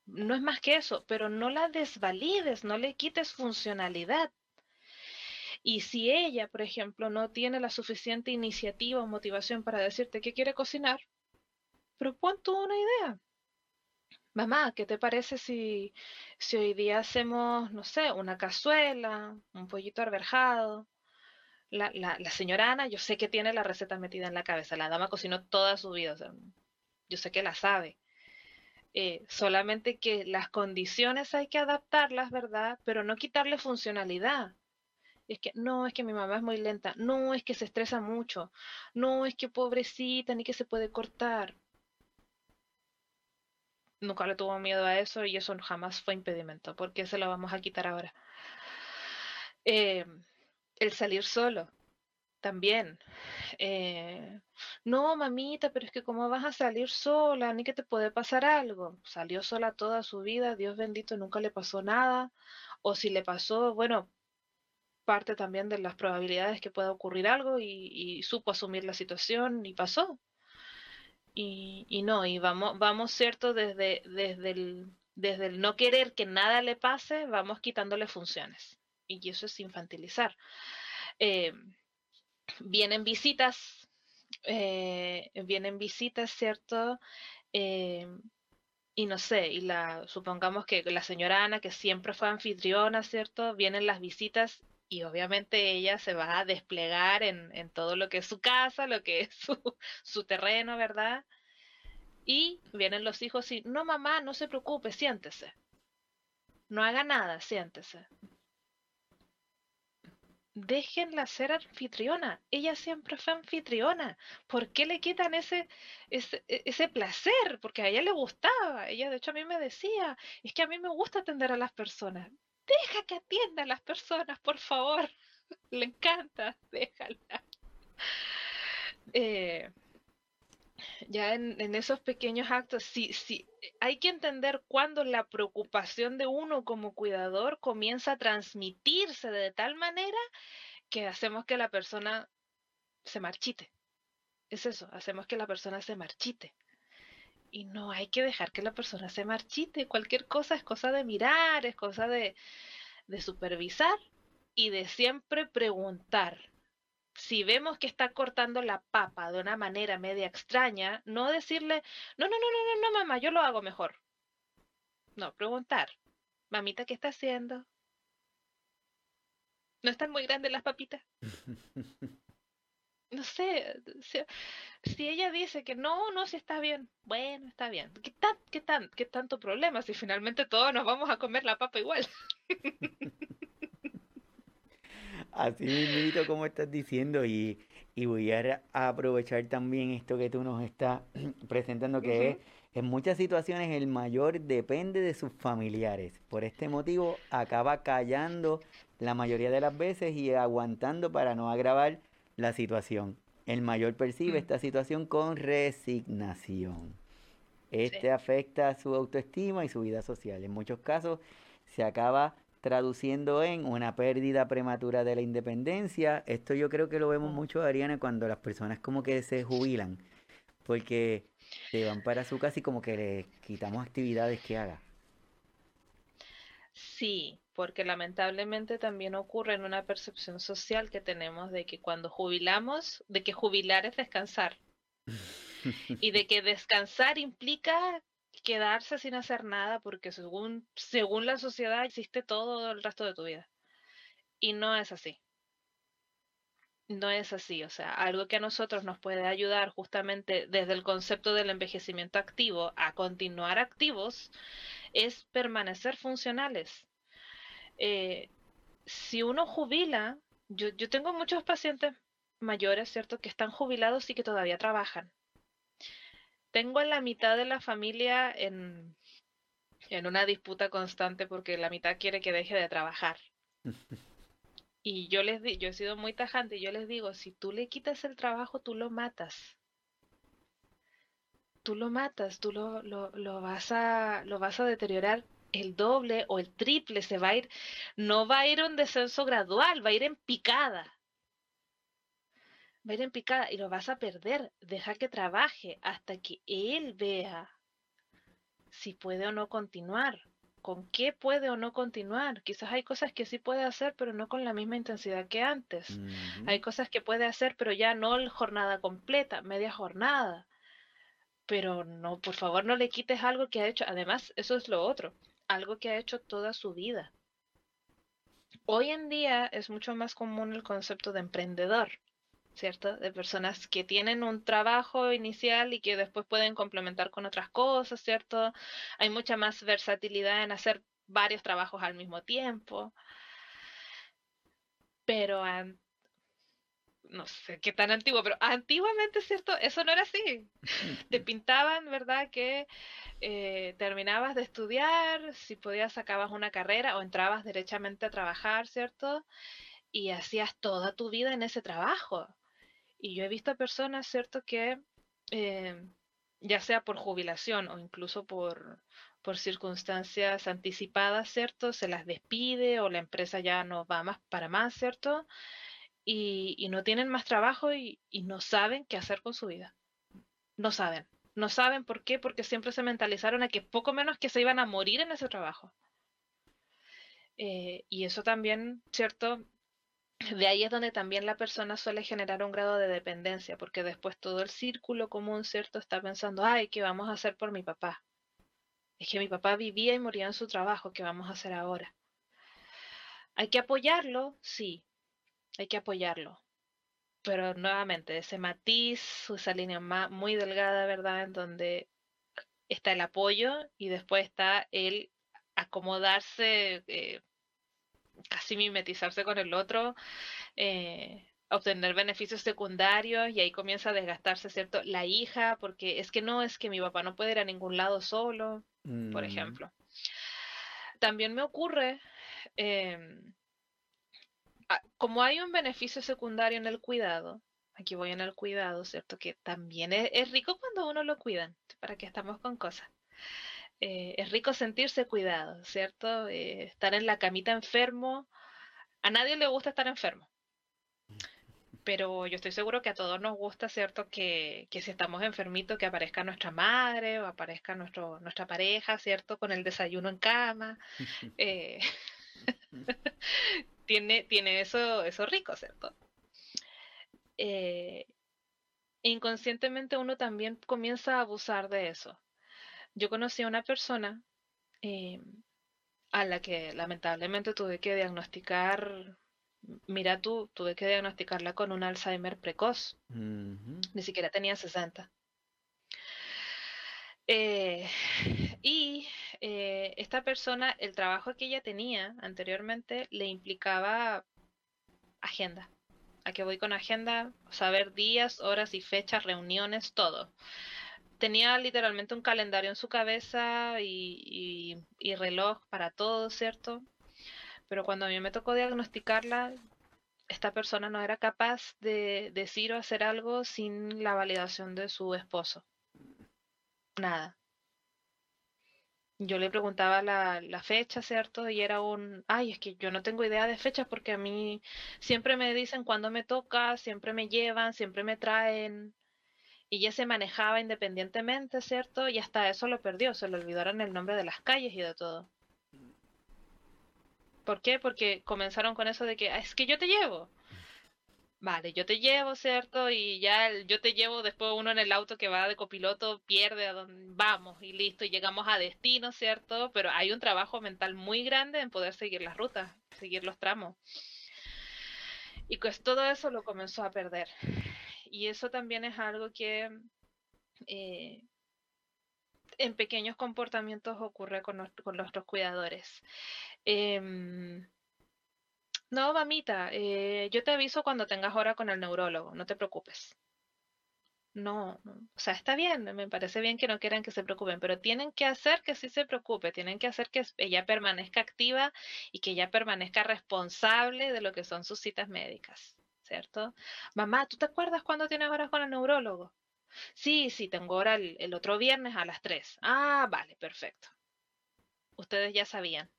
no es más que eso, pero no la desvalides, no le quites funcionalidad. Y si ella, por ejemplo, no tiene la suficiente iniciativa o motivación para decirte que quiere cocinar, propon tú una idea. Mamá, ¿qué te parece si, si hoy día hacemos, no sé, una cazuela, un pollito arberjado, la, la, señora Ana, yo sé que tiene la receta metida en la cabeza. La dama cocinó toda su vida. yo sé que la sabe. Eh, solamente que las condiciones hay que adaptarlas, ¿verdad? Pero no quitarle funcionalidad. Es que no, es que mi mamá es muy lenta. No, es que se estresa mucho. No, es que pobrecita, ni que se puede cortar. Nunca le tuvo miedo a eso y eso jamás fue impedimento. porque se lo vamos a quitar ahora? Eh, el salir solo también. Eh, no, mamita, pero es que cómo vas a salir sola, ni que te puede pasar algo. Salió sola toda su vida, Dios bendito, nunca le pasó nada. O si le pasó, bueno, parte también de las probabilidades que pueda ocurrir algo y, supo asumir la situación y pasó. Y, no, y vamos, vamos cierto, desde, desde, el, desde el no querer que nada le pase, vamos quitándole funciones. Y eso es infantilizar. Eh, vienen visitas, eh, vienen visitas, ¿cierto? Eh, y no sé, y la, supongamos que la señora Ana, que siempre fue anfitriona, ¿cierto? Vienen las visitas y obviamente ella se va a desplegar en, en todo lo que es su casa, lo que es su, su terreno, ¿verdad? Y vienen los hijos y, no mamá, no se preocupe, siéntese. No haga nada, siéntese déjenla ser anfitriona. Ella siempre fue anfitriona. ¿Por qué le quitan ese, ese, e, ese, placer? Porque a ella le gustaba. Ella, de hecho, a mí me decía, es que a mí me gusta atender a las personas. Deja que atienda a las personas, por favor. le encanta, déjala. Eh, ya en, esos pequeños actos, sí, sí, hay que entender cuándo la preocupación de uno como cuidador comienza a transmitirse de tal manera que hacemos que la persona se marchite. Es eso, hacemos que la persona se marchite. Y no hay que dejar que la persona se marchite. Cualquier cosa es cosa de mirar, es cosa de, de supervisar y de siempre preguntar si vemos que está cortando la papa de una manera media extraña, no decirle, no, no, no, no, no, no, mamá, yo lo hago mejor. No, preguntar, mamita, ¿qué está haciendo? ¿No están muy grandes las papitas? No sé, si, ella dice que no, no, si está bien, bueno, está bien. ¿Qué, tan, qué, tan, ¿Qué tanto problema si finalmente todos nos vamos a comer la papa igual? Así mismo como estás diciendo y, voy a aprovechar también esto que tú nos estás presentando que es en muchas situaciones el mayor depende de sus familiares. Por este motivo acaba callando la mayoría de las veces y aguantando para no agravar la situación. El mayor percibe esta situación con resignación. Este afecta su autoestima y su vida social. En muchos casos se acaba traduciendo en una pérdida prematura de la independencia. Esto yo creo que lo vemos mucho, Ariana, cuando las personas como que se jubilan, porque se van para su casa y como que le quitamos actividades que haga. Sí, porque lamentablemente también ocurre en una percepción social que tenemos de que cuando jubilamos, de que jubilar es descansar. y de que descansar implica quedarse sin hacer nada porque según, según la sociedad existe todo el resto de tu vida. Y no es así. No es así, o sea, algo que a nosotros nos puede ayudar justamente desde el concepto del envejecimiento activo a continuar activos es permanecer funcionales. Eh, si uno jubila, yo, yo tengo muchos pacientes mayores, ¿cierto?, que están jubilados y que todavía trabajan tengo a la mitad de la familia en, en una disputa constante porque la mitad quiere que deje de trabajar. Y yo les di, yo he sido muy tajante y yo les digo, si tú le quitas el trabajo, tú lo matas. Tú lo matas, tú lo, lo, lo vas a lo vas a deteriorar el doble o el triple, se va a ir, no va a ir un descenso gradual, va a ir en picada va a ir en picada y lo vas a perder. Deja que trabaje hasta que él vea si puede o no continuar. ¿Con qué puede o no continuar? Quizás hay cosas que sí puede hacer, pero no con la misma intensidad que antes. Hay cosas que puede hacer, pero ya no jornada completa, media jornada. Pero no, por favor, no le quites algo que ha hecho. Además, eso es lo otro, algo que ha hecho toda su vida. Hoy en día es mucho más común el concepto de emprendedor. ¿Cierto? De personas que tienen un trabajo inicial y que después pueden complementar con otras cosas, ¿cierto? Hay mucha más versatilidad en hacer varios trabajos al mismo tiempo. Pero no sé qué tan antiguo, pero antiguamente, ¿cierto? Eso no era así. Te pintaban, ¿verdad? Que eh, terminabas de estudiar, si podías sacabas una carrera o entrabas derechamente a trabajar, ¿cierto? Y hacías toda tu vida en ese trabajo. Y yo he visto personas, ¿cierto?, que eh, ya sea por jubilación o incluso por, por circunstancias anticipadas, ¿cierto? Se las despide o la empresa ya no va más para más, ¿cierto? Y, no tienen más trabajo y, no saben qué hacer con su vida. No saben. No saben por qué, porque siempre se mentalizaron a que poco menos que se iban a morir en ese trabajo. Eh, y eso también, ¿cierto? De ahí es donde también la persona suele generar un grado de dependencia, porque después todo el círculo común, ¿cierto? Está pensando, ay, ¿qué vamos a hacer por mi papá? Es que mi papá vivía y moría en su trabajo, ¿qué vamos a hacer ahora? Hay que apoyarlo, sí, hay que apoyarlo. Pero nuevamente, ese matiz, esa línea muy delgada, ¿verdad? En donde está el apoyo y después está el acomodarse, eh, casi mimetizarse con el otro, eh, obtener beneficios secundarios y ahí comienza a desgastarse, ¿cierto? La hija, porque es que no, es que mi papá no puede ir a ningún lado solo, por mm. ejemplo. También me ocurre, em, como hay un beneficio secundario en el cuidado, aquí voy en el cuidado, ¿cierto? Que también es, rico cuando uno lo cuida, para que estamos con cosas. Eh, es rico sentirse cuidado, ¿cierto? Eh, estar en la camita enfermo. A nadie le gusta estar enfermo. Pero yo estoy seguro que a todos nos gusta, ¿cierto? Que, si estamos enfermitos, que aparezca nuestra madre o aparezca nuestro, nuestra pareja, ¿cierto? Con el desayuno en cama. Eh, tiene, tiene eso, eso rico, ¿cierto? inconscientemente uno también comienza a abusar de eso. Yo conocí a una persona eh, a la que lamentablemente tuve que diagnosticar, mira tú, tuve que diagnosticarla con un Alzheimer precoz. Ni siquiera tenía 60. Eh, y eh, esta persona, el trabajo que ella tenía anteriormente le implicaba agenda. ¿A qué voy con agenda? Saber días, horas y fechas, reuniones, todo tenía literalmente un calendario en su cabeza y, reloj para todo, ¿cierto? Pero cuando a mí me tocó diagnosticarla, esta persona no era capaz de decir o hacer algo sin la validación de su esposo. Nada. Yo le preguntaba la, la, fecha, ¿cierto? Y era un, ay, es que yo no tengo idea de fechas porque a mí siempre me dicen cuándo me toca, siempre me llevan, siempre me traen y ya se manejaba independientemente, ¿cierto? Y hasta eso lo perdió, se le olvidaron el nombre de las calles y de todo. ¿Por qué? Porque comenzaron con eso de que, ah, es que yo te llevo. Vale, yo te llevo, ¿cierto? Y ya yo te llevo, después uno en el auto que va de copiloto pierde a donde vamos y listo, y llegamos a destino, ¿cierto? Pero hay un trabajo mental muy grande en poder seguir las rutas, seguir los tramos. Y pues todo eso lo comenzó a perder. Y eso también es algo que eh, en pequeños comportamientos ocurre con, nuestros cuidadores. Em, no, mamita, eh, yo te aviso cuando tengas hora con el neurólogo, no te preocupes. No, o sea, está bien, me parece bien que no quieran que se preocupen, pero tienen que hacer que sí se preocupe, tienen que hacer que ella permanezca activa y que ella permanezca responsable de lo que son sus citas médicas. ¿Cierto? Mamá, ¿tú te acuerdas cuándo tienes horas con el neurólogo? Sí, sí, tengo hora el, otro viernes a las 3. Ah, vale, perfecto. Ustedes ya sabían.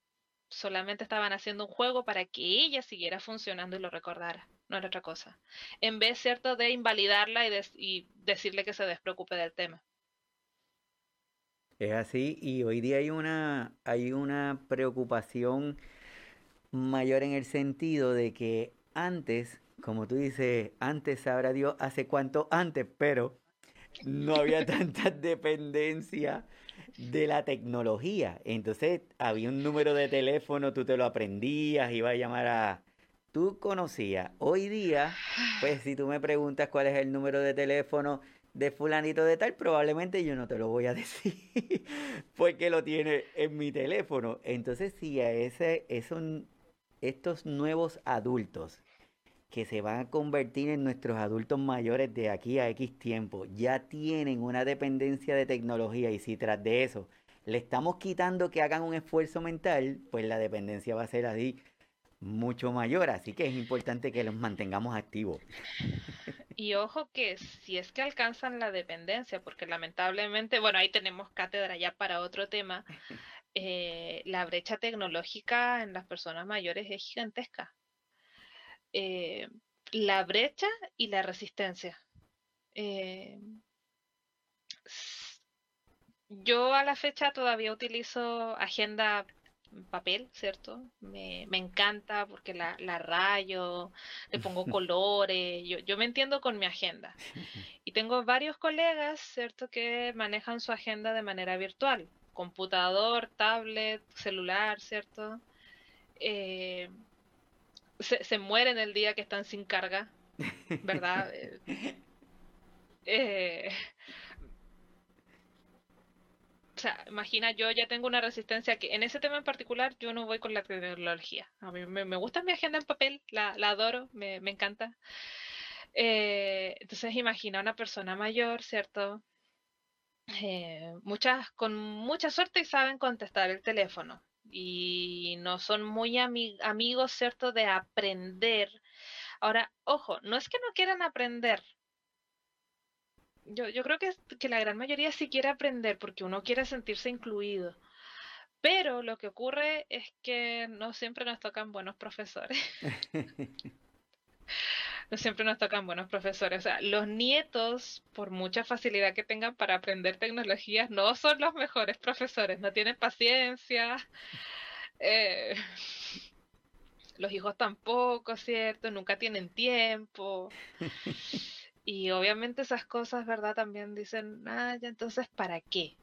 Solamente estaban haciendo un juego para que ella siguiera funcionando y lo recordara. No era otra cosa. En vez, ¿cierto?, de invalidarla y, y decirle que se despreocupe del tema. Es así, y hoy día hay una, hay una preocupación mayor en el sentido de que antes como tú dices, antes sabrá Dios hace cuánto antes, pero no había tanta dependencia de la tecnología. Entonces había un número de teléfono, tú te lo aprendías, iba a llamar a... Tú conocías. Hoy día, pues si tú me preguntas cuál es el número de teléfono de fulanito de tal, probablemente yo no te lo voy a decir porque lo tiene en mi teléfono. Entonces, si a ese, esos, estos nuevos adultos que se van a convertir en nuestros adultos mayores de aquí a X tiempo, ya tienen una dependencia de tecnología y si tras de eso le estamos quitando que hagan un esfuerzo mental, pues la dependencia va a ser así mucho mayor, así que es importante que los mantengamos activos. Y ojo que si es que alcanzan la dependencia, porque lamentablemente, bueno, ahí tenemos cátedra ya para otro tema, eh, la brecha tecnológica en las personas mayores es gigantesca. Eh, la brecha y la resistencia. Eh, yo a la fecha todavía utilizo agenda papel, ¿cierto? Me, me encanta porque la, la, rayo, le pongo colores, yo, yo me entiendo con mi agenda. Y tengo varios colegas, ¿cierto?, que manejan su agenda de manera virtual, computador, tablet, celular, ¿cierto? Eh, se, se mueren el día que están sin carga, ¿verdad? eh, o sea, imagina, yo ya tengo una resistencia que en ese tema en particular yo no voy con la tecnología. A mí me, me gusta mi agenda en papel, la, la adoro, me, me encanta. Eh, entonces imagina una persona mayor, ¿cierto? Eh, muchas, con mucha suerte y saben contestar el teléfono y no son muy ami amigos, ¿cierto? De aprender. Ahora, ojo, no es que no quieran aprender, yo, yo creo que, que la gran mayoría sí quiere aprender porque uno quiere sentirse incluido. Pero lo que ocurre es que no siempre nos tocan buenos profesores. no siempre nos tocan buenos profesores. O sea, los nietos, por mucha facilidad que tengan para aprender tecnologías, no son los mejores profesores. No tienen paciencia. Eh, los hijos tampoco, ¿cierto? Nunca tienen tiempo. Y obviamente esas cosas, ¿verdad? También dicen, ah, ya entonces, ¿para qué?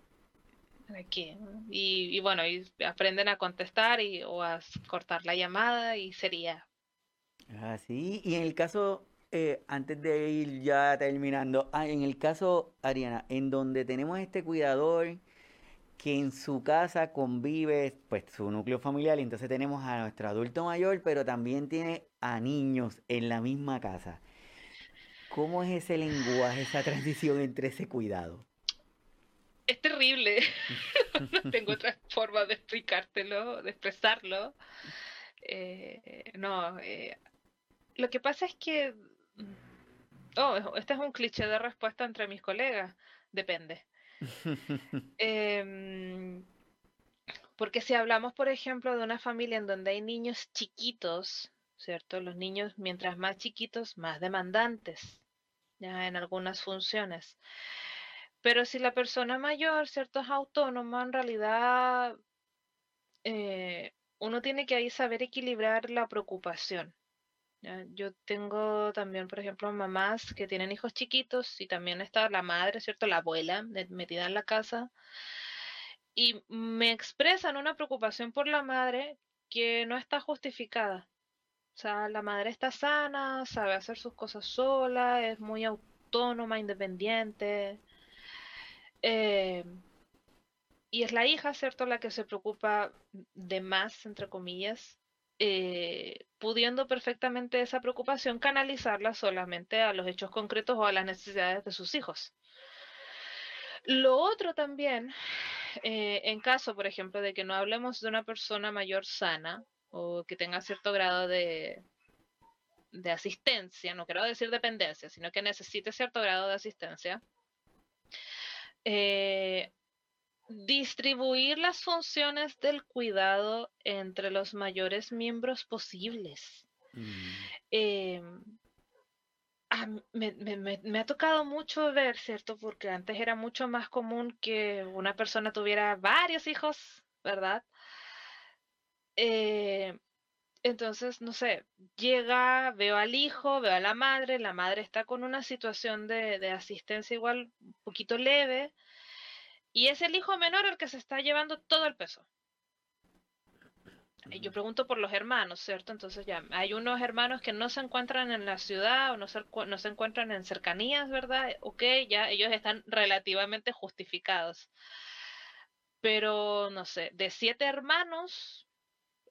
¿Para qué? Y, y bueno, y aprenden a contestar y, o a cortar la llamada y sería. Ah, sí. Y en el caso, eh, antes de ir ya terminando, ah, en el caso, Ariana, en donde tenemos este cuidador que en su casa convive, pues, su núcleo familiar, y entonces tenemos a nuestro adulto mayor, pero también tiene a niños en la misma casa. ¿Cómo es ese lenguaje, esa transición entre ese cuidado? Es terrible. no tengo otra forma de explicártelo, de expresarlo. Eh, no, eh, lo que pasa es que... Oh, este es un cliché de respuesta entre mis colegas. Depende. eh, porque si hablamos, por ejemplo, de una familia en donde hay niños chiquitos, ¿cierto? Los niños, mientras más chiquitos, más demandantes ya en algunas funciones. Pero si la persona mayor, ¿cierto? Es autónoma, en realidad eh, uno tiene que ahí saber equilibrar la preocupación. Yo tengo también, por ejemplo, mamás que tienen hijos chiquitos y también está la madre, ¿cierto? La abuela metida en la casa. Y me expresan una preocupación por la madre que no está justificada. O sea, la madre está sana, sabe hacer sus cosas sola, es muy autónoma, independiente. Eh, y es la hija, ¿cierto?, la que se preocupa de más, entre comillas, eh, pudiendo perfectamente esa preocupación canalizarla solamente a los hechos concretos o a las necesidades de sus hijos. Lo otro también, eh, en caso, por ejemplo, de que no hablemos de una persona mayor sana, o que tenga cierto grado de, de asistencia, no quiero decir dependencia, sino que necesite cierto grado de asistencia, eh, distribuir las funciones del cuidado entre los mayores miembros posibles. Mm. Eh, me, me, me, ha tocado mucho ver, ¿cierto? Porque antes era mucho más común que una persona tuviera varios hijos, ¿verdad? Eh, entonces, no sé, llega, veo al hijo, veo a la madre, la madre está con una situación de, de asistencia igual un poquito leve, y es el hijo menor el que se está llevando todo el peso. Y yo pregunto por los hermanos, ¿cierto? Entonces ya, hay unos hermanos que no se encuentran en la ciudad o no se, no se encuentran en cercanías, ¿verdad? Ok, ya ellos están relativamente justificados. Pero, no sé, de siete hermanos,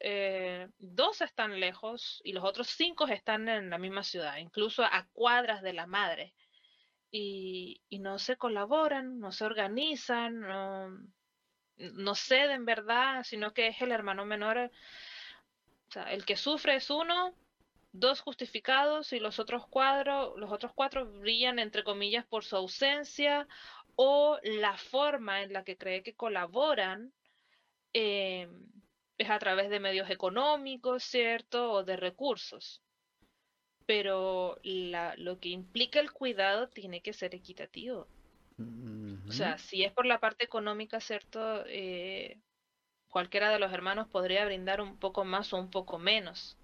eh, dos están lejos y los otros cinco están en la misma ciudad, incluso a cuadras de la madre. Y, no se colaboran, no se organizan, no, no ceden, ¿verdad? Sino que es el hermano menor O sea, el que sufre es uno, dos justificados y los otros cuatro, los otros cuatro brillan entre comillas por su ausencia o la forma en la que cree que colaboran eh, es a través de medios económicos, ¿cierto? O de recursos. Pero lo que implica el cuidado tiene que ser equitativo. O sea, si es por la parte económica, ¿cierto? Eh, cualquiera de los hermanos podría brindar un poco más o un poco menos,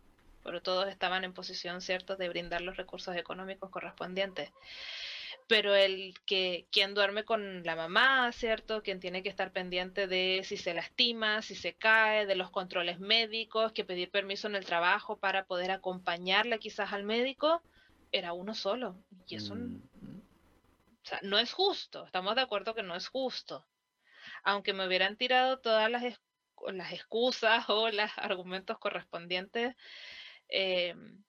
pero todos estaban en posición, ¿cierto?, de brindar los recursos económicos correspondientes. Pero el que quien duerme con la mamá, ¿cierto? Quien tiene que estar pendiente de si se lastima, si se cae, de los controles médicos, que pedir permiso en el trabajo para poder acompañarle quizás al médico, era uno solo. Y eso mm. o sea, no es justo, estamos de acuerdo que no es justo. Aunque me hubieran tirado todas las las excusas o los argumentos correspondientes, em,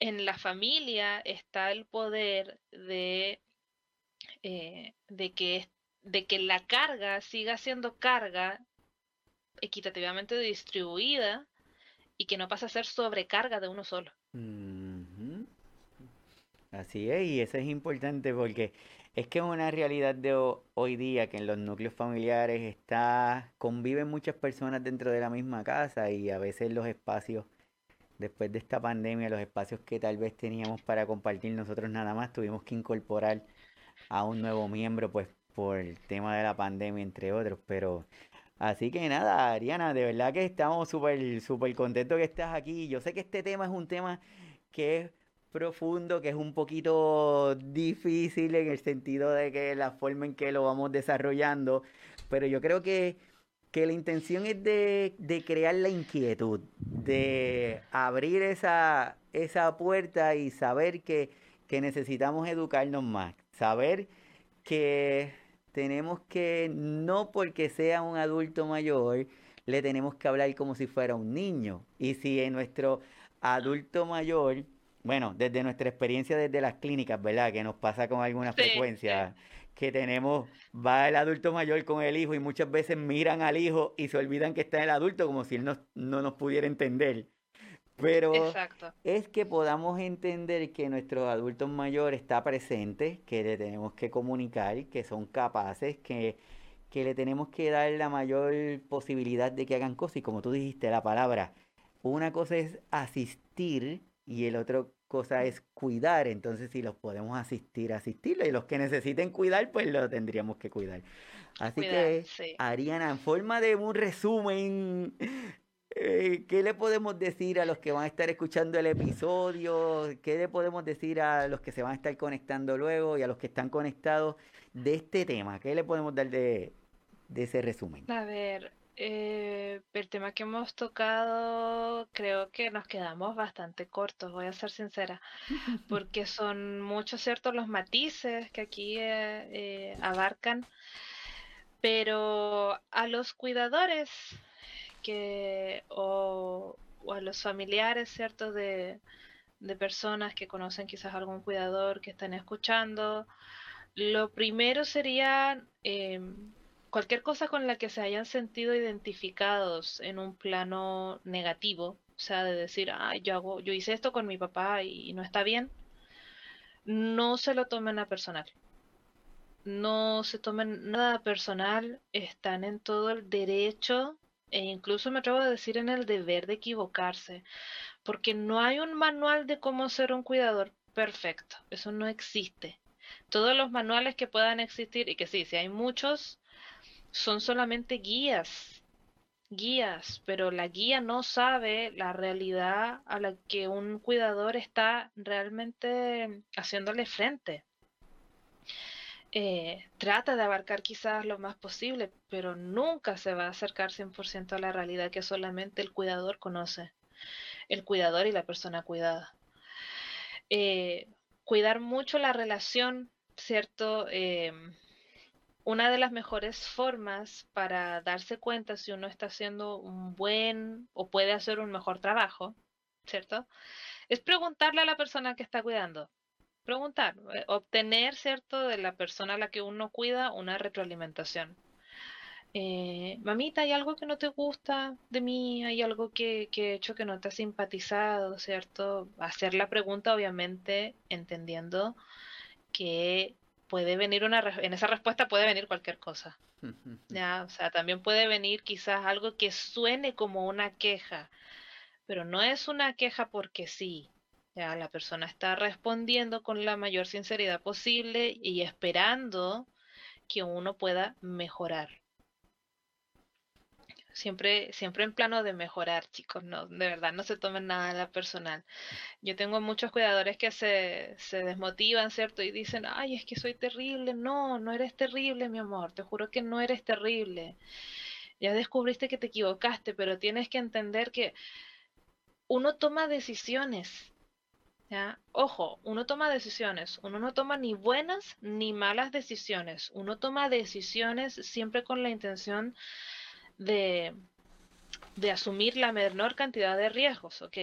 en la familia está el poder de, eh, de, que, de que la carga siga siendo carga equitativamente distribuida y que no pase a ser sobrecarga de uno solo. Así es, y eso es importante porque es que es una realidad de hoy día que en los núcleos familiares está conviven muchas personas dentro de la misma casa y a veces los espacios después de esta pandemia, los espacios que tal vez teníamos para compartir nosotros nada más, tuvimos que incorporar a un nuevo miembro pues por el tema de la pandemia entre otros, pero así que nada, Ariana, de verdad que estamos súper súper contentos que estás aquí. Yo sé que este tema es un tema que es profundo, que es un poquito difícil en el sentido de que la forma en que lo vamos desarrollando, pero yo creo que, que la intención es de, de, crear la inquietud, de abrir esa, esa puerta y saber que, que necesitamos educarnos más, saber que tenemos que, no porque sea un adulto mayor, le tenemos que hablar como si fuera un niño. Y si en nuestro adulto mayor bueno, desde nuestra experiencia desde las clínicas, ¿verdad? Que nos pasa con alguna frecuencia, que tenemos, va el adulto mayor con el hijo y muchas veces miran al hijo y se olvidan que está el adulto como si él no, no nos pudiera entender. Pero es que podamos entender que nuestro adulto mayor está presente, que le tenemos que comunicar, que son capaces, que, que le tenemos que dar la mayor posibilidad de que hagan cosas. Y como tú dijiste, la palabra, una cosa es asistir y el otro cosa es cuidar, entonces si los podemos asistir, asistirlo, y los que necesiten cuidar, pues lo tendríamos que cuidar. Así que, Ariana, en forma de un resumen, eh, ¿qué le podemos decir a los que van a estar escuchando el episodio? ¿Qué le podemos decir a los que se van a estar conectando luego y a los que están conectados de este tema? ¿Qué le podemos dar de, de ese resumen? A ver, eh, el tema que hemos tocado, creo que nos quedamos bastante cortos, voy a ser sincera, porque son muchos ciertos los matices que aquí eh, eh, abarcan, pero a los cuidadores que, o, a los familiares, ¿cierto? De, de personas que conocen quizás algún cuidador que están escuchando, lo primero sería em, cualquier cosa con la que se hayan sentido identificados en un plano negativo, o sea, de decir, ah, yo hago, yo hice esto con mi papá y no está bien, no se lo tomen a personal. No se tomen nada personal, están en todo el derecho e incluso me atrevo a decir en el deber de equivocarse, porque no hay un manual de cómo ser un cuidador perfecto, eso no existe. Todos los manuales que puedan existir, y que sí, si hay muchos, son solamente guías, guías, pero la guía no sabe la realidad a la que un cuidador está realmente haciéndole frente. Eh, trata de abarcar quizás lo más posible, pero nunca se va a acercar 100% a la realidad que solamente el cuidador conoce, el cuidador y la persona cuidada. Eh, cuidar mucho la relación, ¿cierto? Eh, una de las mejores formas para darse cuenta si uno está haciendo un buen o puede hacer un mejor trabajo, ¿cierto? Es preguntarle a la persona que está cuidando. Preguntar, eh, obtener, ¿cierto?, de la persona a la que uno cuida una retroalimentación. eh, mamita, ¿hay algo que no te gusta de mí? ¿Hay algo que, que he hecho que no te ha simpatizado, ¿cierto? Hacer la pregunta, obviamente, entendiendo que puede venir una, en esa respuesta puede venir cualquier cosa. Ya, o sea, también puede venir quizás algo que suene como una queja, pero no es una queja porque sí. Ya, la persona está respondiendo con la mayor sinceridad posible y esperando que uno pueda mejorar. Siempre, siempre en plano de mejorar, chicos, no, de verdad, no se tomen nada a la personal. Yo tengo muchos cuidadores que se, se desmotivan, ¿cierto? Y dicen, ay, es que soy terrible. No, no eres terrible, mi amor, te juro que no eres terrible. Ya descubriste que te equivocaste, pero tienes que entender que uno toma decisiones. ¿Ya? Ojo, uno toma decisiones, uno no toma ni buenas ni malas decisiones, uno toma decisiones siempre con la intención de, de asumir la menor cantidad de riesgos, ¿ok?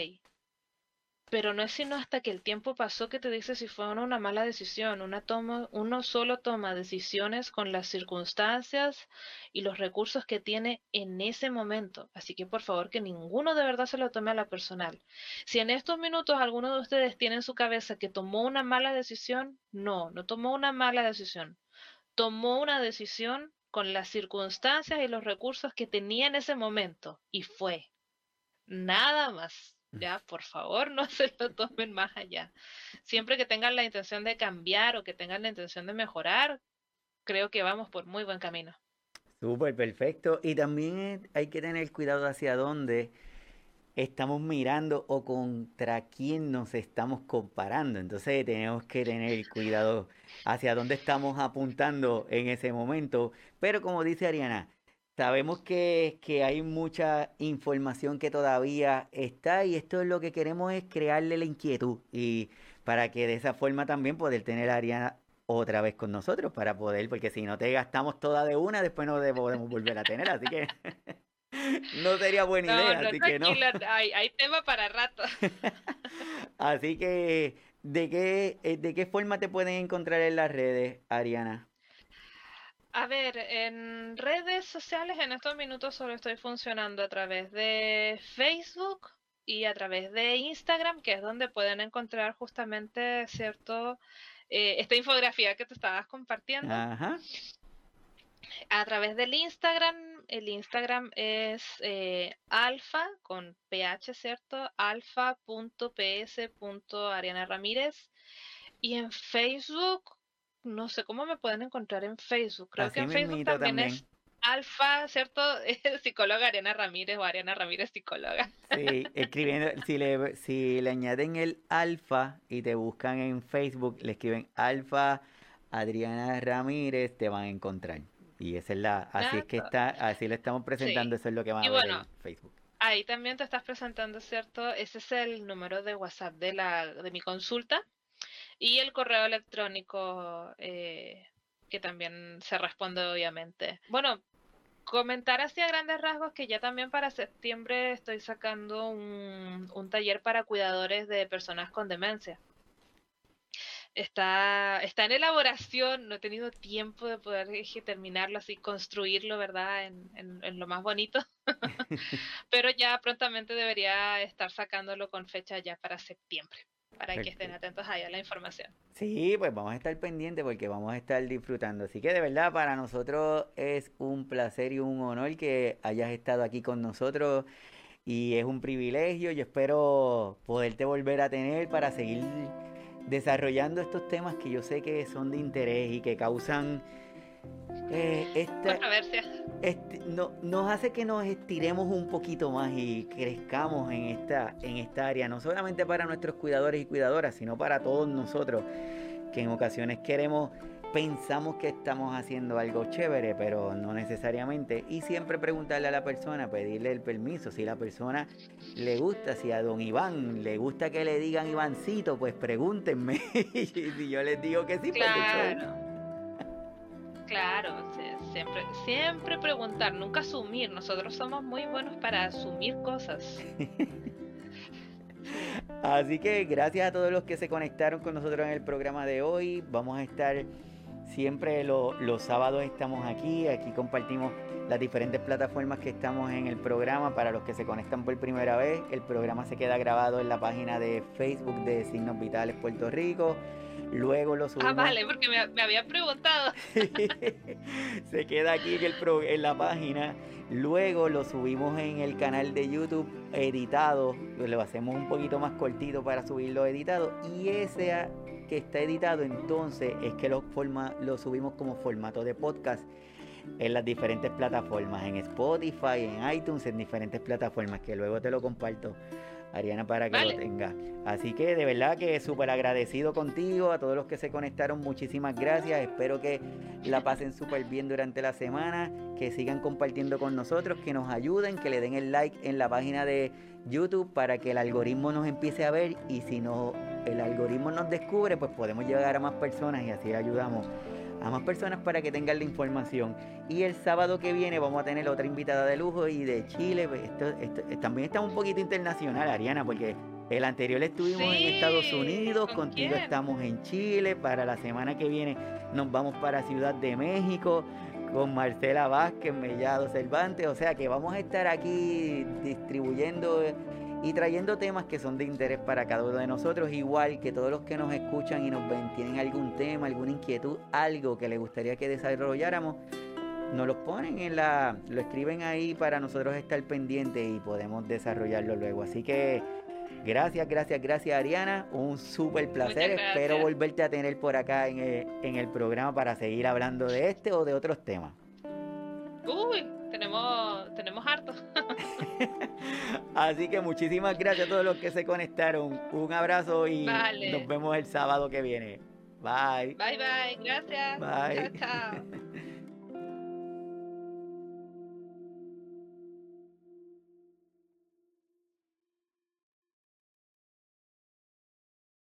Pero no es sino hasta que el tiempo pasó que te dice si fue una mala decisión. Una uno solo toma decisiones con las circunstancias y los recursos que tiene en ese momento. Así que por favor que ninguno de verdad se lo tome a la personal. Si en estos minutos alguno de ustedes tiene en su cabeza que tomó una mala decisión, no, no tomó una mala decisión. Tomó una decisión con las circunstancias y los recursos que tenía en ese momento. Y fue. Nada más. Mm. Ya, por favor, no se lo tomen más allá. Siempre que tengan la intención de cambiar o que tengan la intención de mejorar, creo que vamos por muy buen camino. Súper perfecto. Y también hay que tener cuidado hacia dónde estamos mirando o contra quién nos estamos comparando. Entonces tenemos que tener cuidado hacia dónde estamos apuntando en ese momento. Pero como dice Ariana, sabemos que, que hay mucha información que todavía está y esto es lo que queremos es crearle la inquietud y para que de esa forma también poder tener a Ariana otra vez con nosotros para poder, porque si no te gastamos toda de una, después no podemos volver a tener, así que no sería buena idea, así que no. Hay, hay tema para rato. así que, ¿de qué, eh, ¿de qué forma te pueden encontrar en las redes, Ariana? A ver, en redes sociales en estos minutos solo estoy funcionando a través de Facebook y a través de Instagram, que es donde pueden encontrar justamente, ¿cierto? Eh, esta infografía que te estabas compartiendo. Ajá. A través del Instagram el Instagram es eh, alfa con ph, ¿cierto? alfa.ps.ariana Ramírez. Y en Facebook, no sé cómo me pueden encontrar en Facebook. Creo que en Facebook también, es alfa, ¿cierto? psicóloga Ariana Ramírez o Ariana Ramírez psicóloga. Sí, escribiendo, si le, si le añaden el alfa y te buscan en Facebook, le escriben alfa Adriana Ramírez, te van a encontrar. Y esa es la, así es que está, así lo estamos presentando, eso es lo que van a ver en Facebook. Ahí también te estás presentando, ¿cierto? Ese es el número de WhatsApp de la, de mi consulta y el correo electrónico eh, que también se responde obviamente. Bueno, comentar así a grandes rasgos que ya también para septiembre estoy sacando un, un taller para cuidadores de personas con demencia está, está en elaboración, no he tenido tiempo de poder terminarlo así, construirlo, ¿verdad? En, en, lo más bonito. Pero ya prontamente debería estar sacándolo con fecha ya para septiembre, para que estén atentos ahí a la información. Sí, pues vamos a estar pendientes porque vamos a estar disfrutando. Así que de verdad para nosotros es un placer y un honor que hayas estado aquí con nosotros y es un privilegio. Yo espero poderte volver a tener para seguir desarrollando estos temas que yo sé que son de interés y que causan eh, esta, este, no, nos hace que nos estiremos un poquito más y crezcamos en esta, en esta área, no solamente para nuestros cuidadores y cuidadoras, sino para todos nosotros, que en ocasiones queremos pensamos que estamos haciendo algo chévere, pero no necesariamente. Y siempre preguntarle a la persona, pedirle el permiso. Si la persona le gusta, si a don Iván le gusta que le digan Ivancito, pues pregúntenme. y si yo les digo que sí, pues claro. Claro, siempre, siempre preguntar, nunca asumir. Nosotros somos muy buenos para asumir cosas. Así que gracias a todos los que se conectaron con nosotros en el programa de hoy. Vamos a estar Siempre los sábados estamos aquí, aquí compartimos las diferentes plataformas que estamos en el programa. Para los que se conectan por primera vez, el programa se queda grabado en la página de Facebook de Signos Vitales Puerto Rico. Luego lo ah, subimos. Ah, vale, porque me, me había preguntado. se queda aquí en, el en la página. Luego lo subimos en el canal de YouTube editado. Lo hacemos un poquito más cortito para subirlo editado. Y ese que está editado, entonces es que lo, forma, lo subimos como formato de podcast en las diferentes plataformas, en Spotify, en iTunes, en diferentes plataformas, que luego te lo comparto, Ariana, para que lo tengas. Así que de verdad que súper agradecido contigo, a todos los que se conectaron, muchísimas gracias. Espero que la pasen súper bien durante la semana, que sigan compartiendo con nosotros, que nos ayuden, que le den el like en la página de YouTube para que el algoritmo nos empiece a ver y si no el algoritmo nos descubre, pues podemos llegar a más personas y así ayudamos a más personas para que tengan la información. Y el sábado que viene vamos a tener otra invitada de lujo y de Chile. Pues esto, también está un poquito internacional, Ariana, porque el anterior estuvimos en Estados Unidos, contigo estamos en Chile. Para la semana que viene nos vamos para Ciudad de México con Marcela Vázquez, Mellado Cervantes. O sea que vamos a estar aquí distribuyendo y trayendo temas que son de interés para cada uno de nosotros, igual que todos los que nos escuchan y nos ven tienen algún tema, alguna inquietud, algo que les gustaría que desarrolláramos, nos lo ponen en la, lo escriben ahí para nosotros estar pendientes y podemos desarrollarlo luego. Así que gracias, gracias, gracias Ariana, un súper placer, espero volverte a tener por acá en el, en el programa para seguir hablando de este o de otros temas. Uy, tenemos, tenemos harto. Así que muchísimas gracias a todos los que se conectaron. Un abrazo y nos vemos el sábado que viene. Bye. Bye, bye. Gracias. Bye. Chao, chao.